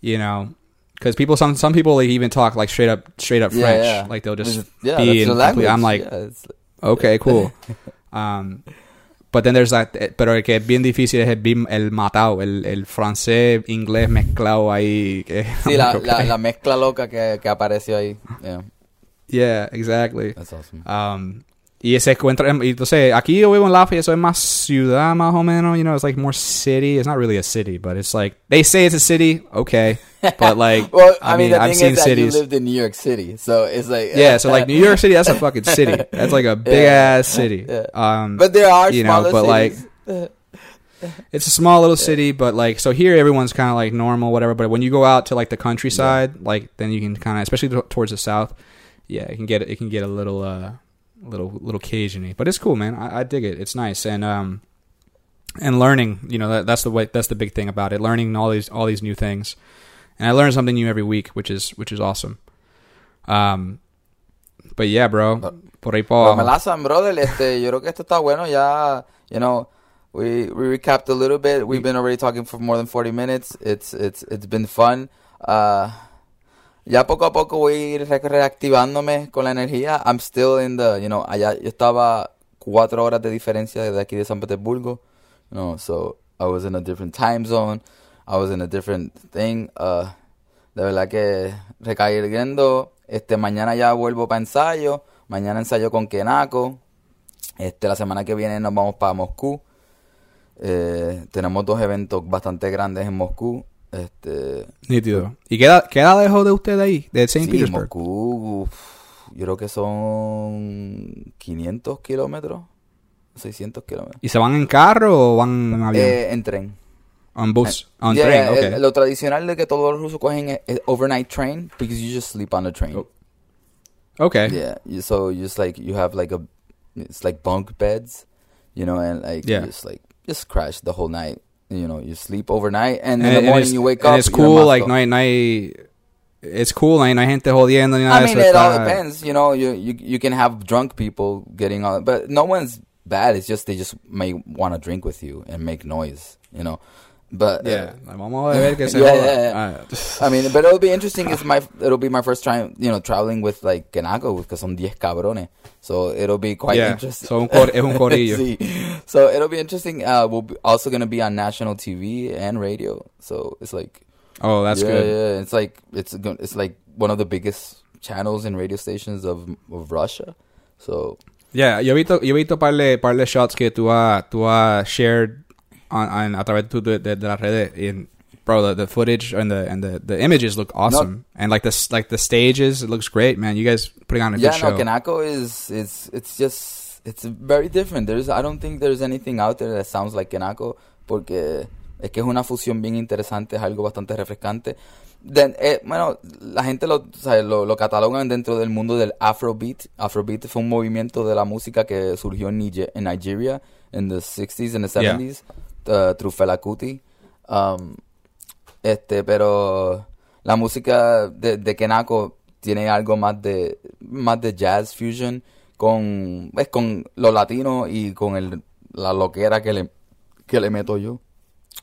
you know, because people some some people like even talk like straight up straight up Yeah, French, yeah. like they'll just yeah, be in language. I'm like, Yeah, it's- okay, cool. um, but then there's that, eh, pero el que es bien difícil es el, el matado, el, el francés inglés mezclado ahí. que- sí, la, la, la mezcla loca que, que apareció ahí. Yeah, Yeah, exactly. that's awesome. Um, y ese encuentra, y entonces aquí yo vivo en Lafayette, eso es más ciudad más o menos, you know, it's like more city. It's not really a city, but it's like, they say it's a city, okay, but like, well, I, I, mean, mean, I've seen cities. you lived in New York City, so it's like yeah, so like New York City, that's a fucking city. That's like a big Yeah. ass city. Yeah. Um, But there are you know, but, like, it's a small little city, but like so here everyone's kind of like normal, whatever. But when you go out to like the countryside, like then you can kind of, especially t- towards the south, yeah, it can get it can get a little uh little little Cajun-y. But it's cool, man. I, I dig it. It's nice and um and learning. You know that, that's the way that's the big thing about it. Learning all these all these new things, and I learn something new every week, which is which is awesome. Um, but yeah, bro, por ahí Pues pa- me lazan, brother. Este, yo creo que esto está bueno. Ya, you know, we we recapped a little bit. We've been already talking for more than 40 minutes. It's it's it's been fun. Uh, ya poco a poco voy a ir re- reactivándome con la energía. I'm still in the, you know, allá yo estaba cuatro horas de diferencia de aquí de San Petersburgo. You so I was in a different time zone. I was in a different thing. Uh, de verdad que recayendo. Este, mañana ya vuelvo para ensayo. Mañana ensayo con Kenako. Este, la semana que viene nos vamos para Moscú. Eh, tenemos dos eventos bastante grandes en Moscú. Este, nítido. ¿Y queda queda lejos de usted ahí, de Saint sí, Petersburg? Moscú, uf, yo creo que son 500 kilómetros, 600 kilómetros. ¿Y se van en carro o van en avión? Eh, en tren. on bus, on Yeah, train, el- okay. Lo tradicional de que todos los rusos cogen es, overnight train because you just sleep on the train. Oh. okay. Yeah, so you just like you have like a, it's like bunk beds, you know, and like Yeah. you just like just crash the whole night. You know, you sleep overnight, and, And, in the morning you wake and up. it's cool, like Moscow. no hay, no hay, it's cool, no hay, gente jodiendo I mean, it all depends. You know, you you you can have drunk people getting on, but no one's bad. It's just they just may want to drink with you and make noise. You know, but uh, Yeah. Ah, I mean, but it'll be interesting. It's my it'll be my first time, you know, traveling with like Kenako because son 10 cabrones. So it'll be quite Yeah, interesting. so un cor- es un corillo. Sí. So it'll be interesting. Uh, we'll be also gonna be on national TV and radio. So it's like oh, that's yeah, good. Yeah, it's like it's it's like one of the biggest channels and radio stations of of Russia. So Yeah, yo he visto, yo he visto par de, par de shots que tú has, tú has shared on, on- a través de, de, las redes. And, bro, the, the footage and the and the, the images look awesome. And like the like the stages, it looks great, man. You guys putting on a yeah, good show. no, Kanako is it's it's just it's very different. There's I don't think there's anything out there that sounds like Kanako porque es que es una fusión bien interesante, es algo bastante refrescante. Then, eh, bueno, la gente lo, o sea, lo, lo catalogan dentro del mundo del Afrobeat. Afrobeat fue un movimiento de la música que surgió en, Niger- en Nigeria en the 60s and the Yeah. 70s uh, through Fela Kuti. Um, este, pero la música de, de Kenako tiene algo más de más de jazz fusion con es con lo latino y con el la loquera que le que le meto yo.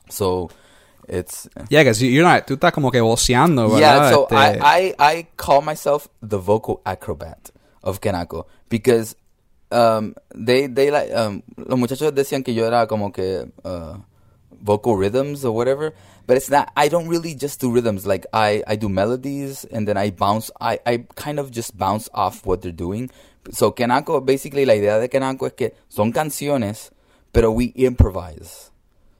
So it's Yeah, because you're not, tú estás como que voceando, ¿verdad? yeah, so Este, I, I I call myself the vocal acrobat of Kenako because um they they like um los muchachos decían que yo era como que uh, vocal rhythms or whatever, but it's not. I don't really just do rhythms. Like I I do melodies and then I bounce. I I kind of just bounce off what they're doing. So Kenako basically la idea de Kenako es que son canciones, pero we improvise.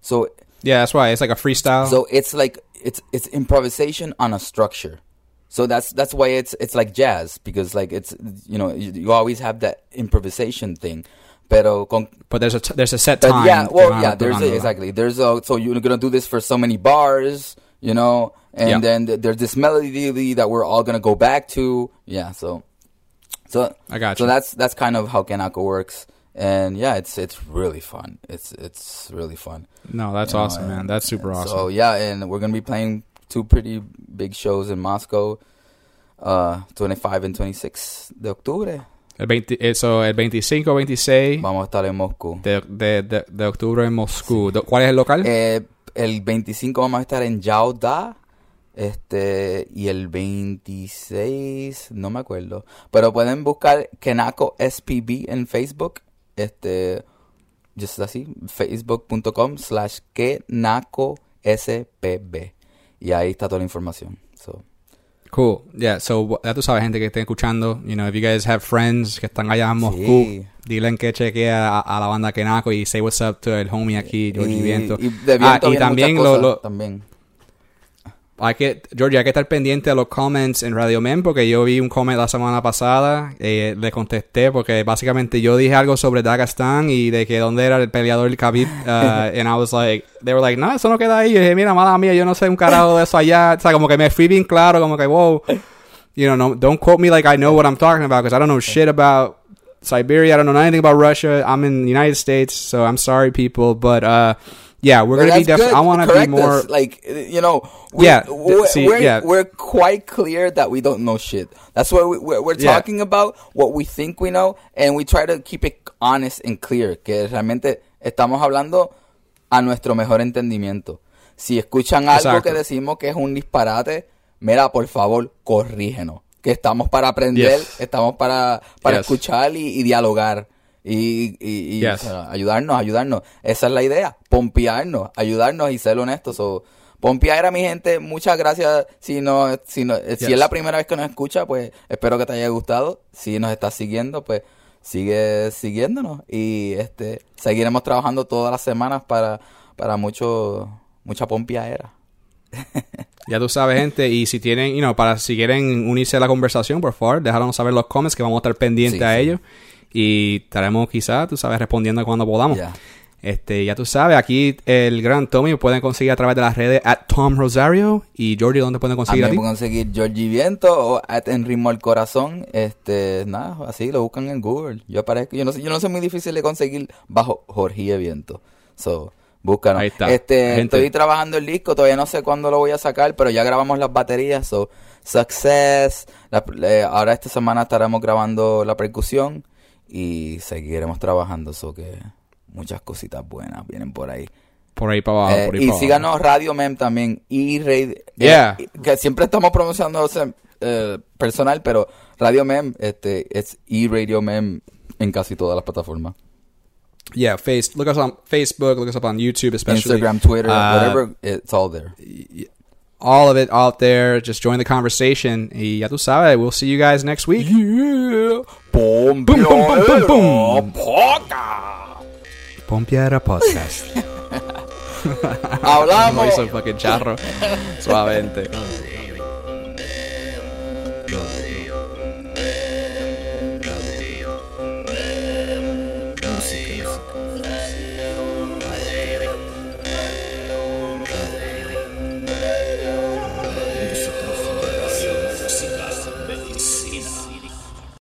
So yeah, that's why. It's like a freestyle. so it's like it's it's improvisation on a structure. So that's that's why it's it's like jazz because like it's you know you, you always have that improvisation thing. Pero con But there's a t- there's a set time. yeah, well, yeah, there's a, exactly. There's a so you're gonna do this for so many bars, you know, and Yeah. then th- there's this melody that we're all gonna go back to. Yeah, so so I got you. so that's that's kind of how Kanako works, and yeah, it's it's really fun. It's it's really fun. No, that's you know, awesome, man. That's super awesome. So yeah, and we're gonna be playing two pretty big shows in Moscow, uh, 25 and 26 de octubre. El 20, eso, el 25, 26 Vamos a estar en Moscú. de, de, de, de octubre en Moscú. Do- ¿Cuál es el local? Eh, el 25 vamos a estar en Yaoda. Este, y el 26, no me acuerdo. Pero pueden buscar Kenako SPB en Facebook. Este, just así, facebook.com slash Kenako SPB. Y ahí está toda la información. So, Cool. Yeah, so ya tú sabes, gente que esté escuchando, you know, if you guys have friends que están allá en Moscú, Sí. dilen que chequee a, a la banda Kenako y say what's up to el homie aquí, Georgie Viento. y de Ah, y también lo- también. Hay que, Georgie, hay que estar pendiente de los comments en Radio Men porque yo vi un comment la semana pasada, eh, le contesté porque básicamente yo dije algo sobre Dagestan y de que dónde era el peleador el Khabib, uh, and I was like, they were like, no, eso no queda ahí. Yo dije, mira, mala mía, yo no sé un carajo de eso allá. O sea, como que me fui bien claro, como que, wow, you know, no, don't quote me like I know what I'm talking about because I don't know shit about Siberia. I don't know anything about Russia. I'm in the United States, so I'm sorry, people, but uh, yeah, we're But gonna be definitely. I want to be more. us. like you know. We, Yeah, we're, see, we're, yeah. we're quite clear that we don't know shit. That's what we, we're, we're Yeah. talking about. What we think we know, and we try to keep it honest and clear. Que realmente estamos hablando a nuestro mejor entendimiento. Si escuchan algo Exacto. que decimos que es un disparate, mira, por favor, corrígenos. Que estamos para aprender, Yes. estamos para, para Yes. escuchar y, y dialogar. Y, y, y, Yes. o sea, ayudarnos, ayudarnos. Esa es la idea. Pompearnos, ayudarnos y ser honestos. So, pompear a mi gente. Muchas gracias. Si no, si no, eh, si es la primera vez que nos escucha, pues espero que te haya gustado. Si nos estás siguiendo, pues sigue siguiéndonos. Y este, seguiremos trabajando todas las semanas para, para mucho, mucha pompeadera. Ya tú sabes, gente, y si tienen, you know, para si quieren unirse a la conversación, por favor, déjanos saber en los comments que vamos a estar pendientes Sí, a sí. ellos. Y estaremos quizás, tú sabes, respondiendo cuando podamos. Este, ya tú sabes, aquí el gran Tommy pueden conseguir a través de las redes at Tom Rosario y Georgie, ¿dónde pueden A mí conseguir a ti? pueden conseguir Georgie Viento o at en ritmo al corazón. Este, nada, así lo buscan en Google. Yo aparezco, yo no sé, yo no soy muy difícil de conseguir bajo Jorge Viento. So, búscanos. Ahí está. Este, Gente. estoy trabajando el disco, todavía no sé cuándo lo voy a sacar, pero ya grabamos las baterías, so success. La- eh, ahora esta semana estaremos grabando la percusión y seguiremos trabajando, so que muchas cositas buenas vienen por ahí. Por ahí para abajo, Eh, por ahí y para abajo. síganos Radio Mem también. Y Radio, Yeah. que siempre estamos promocionando o sea, eh, personal, pero Radio Mem este, es y Radio Mem en casi todas las plataformas. Yeah, face, look us on Facebook, look us up on YouTube, especially. Instagram, Twitter, Uh, whatever, it's all there. All of it out there. Just join the conversation. Y ya tú sabes, we'll see you guys next week. Yeah. Boom, boom, boom, boom, boom. Poca. Pompiera Podcast. Hablamos. Hizo fucking charro. Suavemente.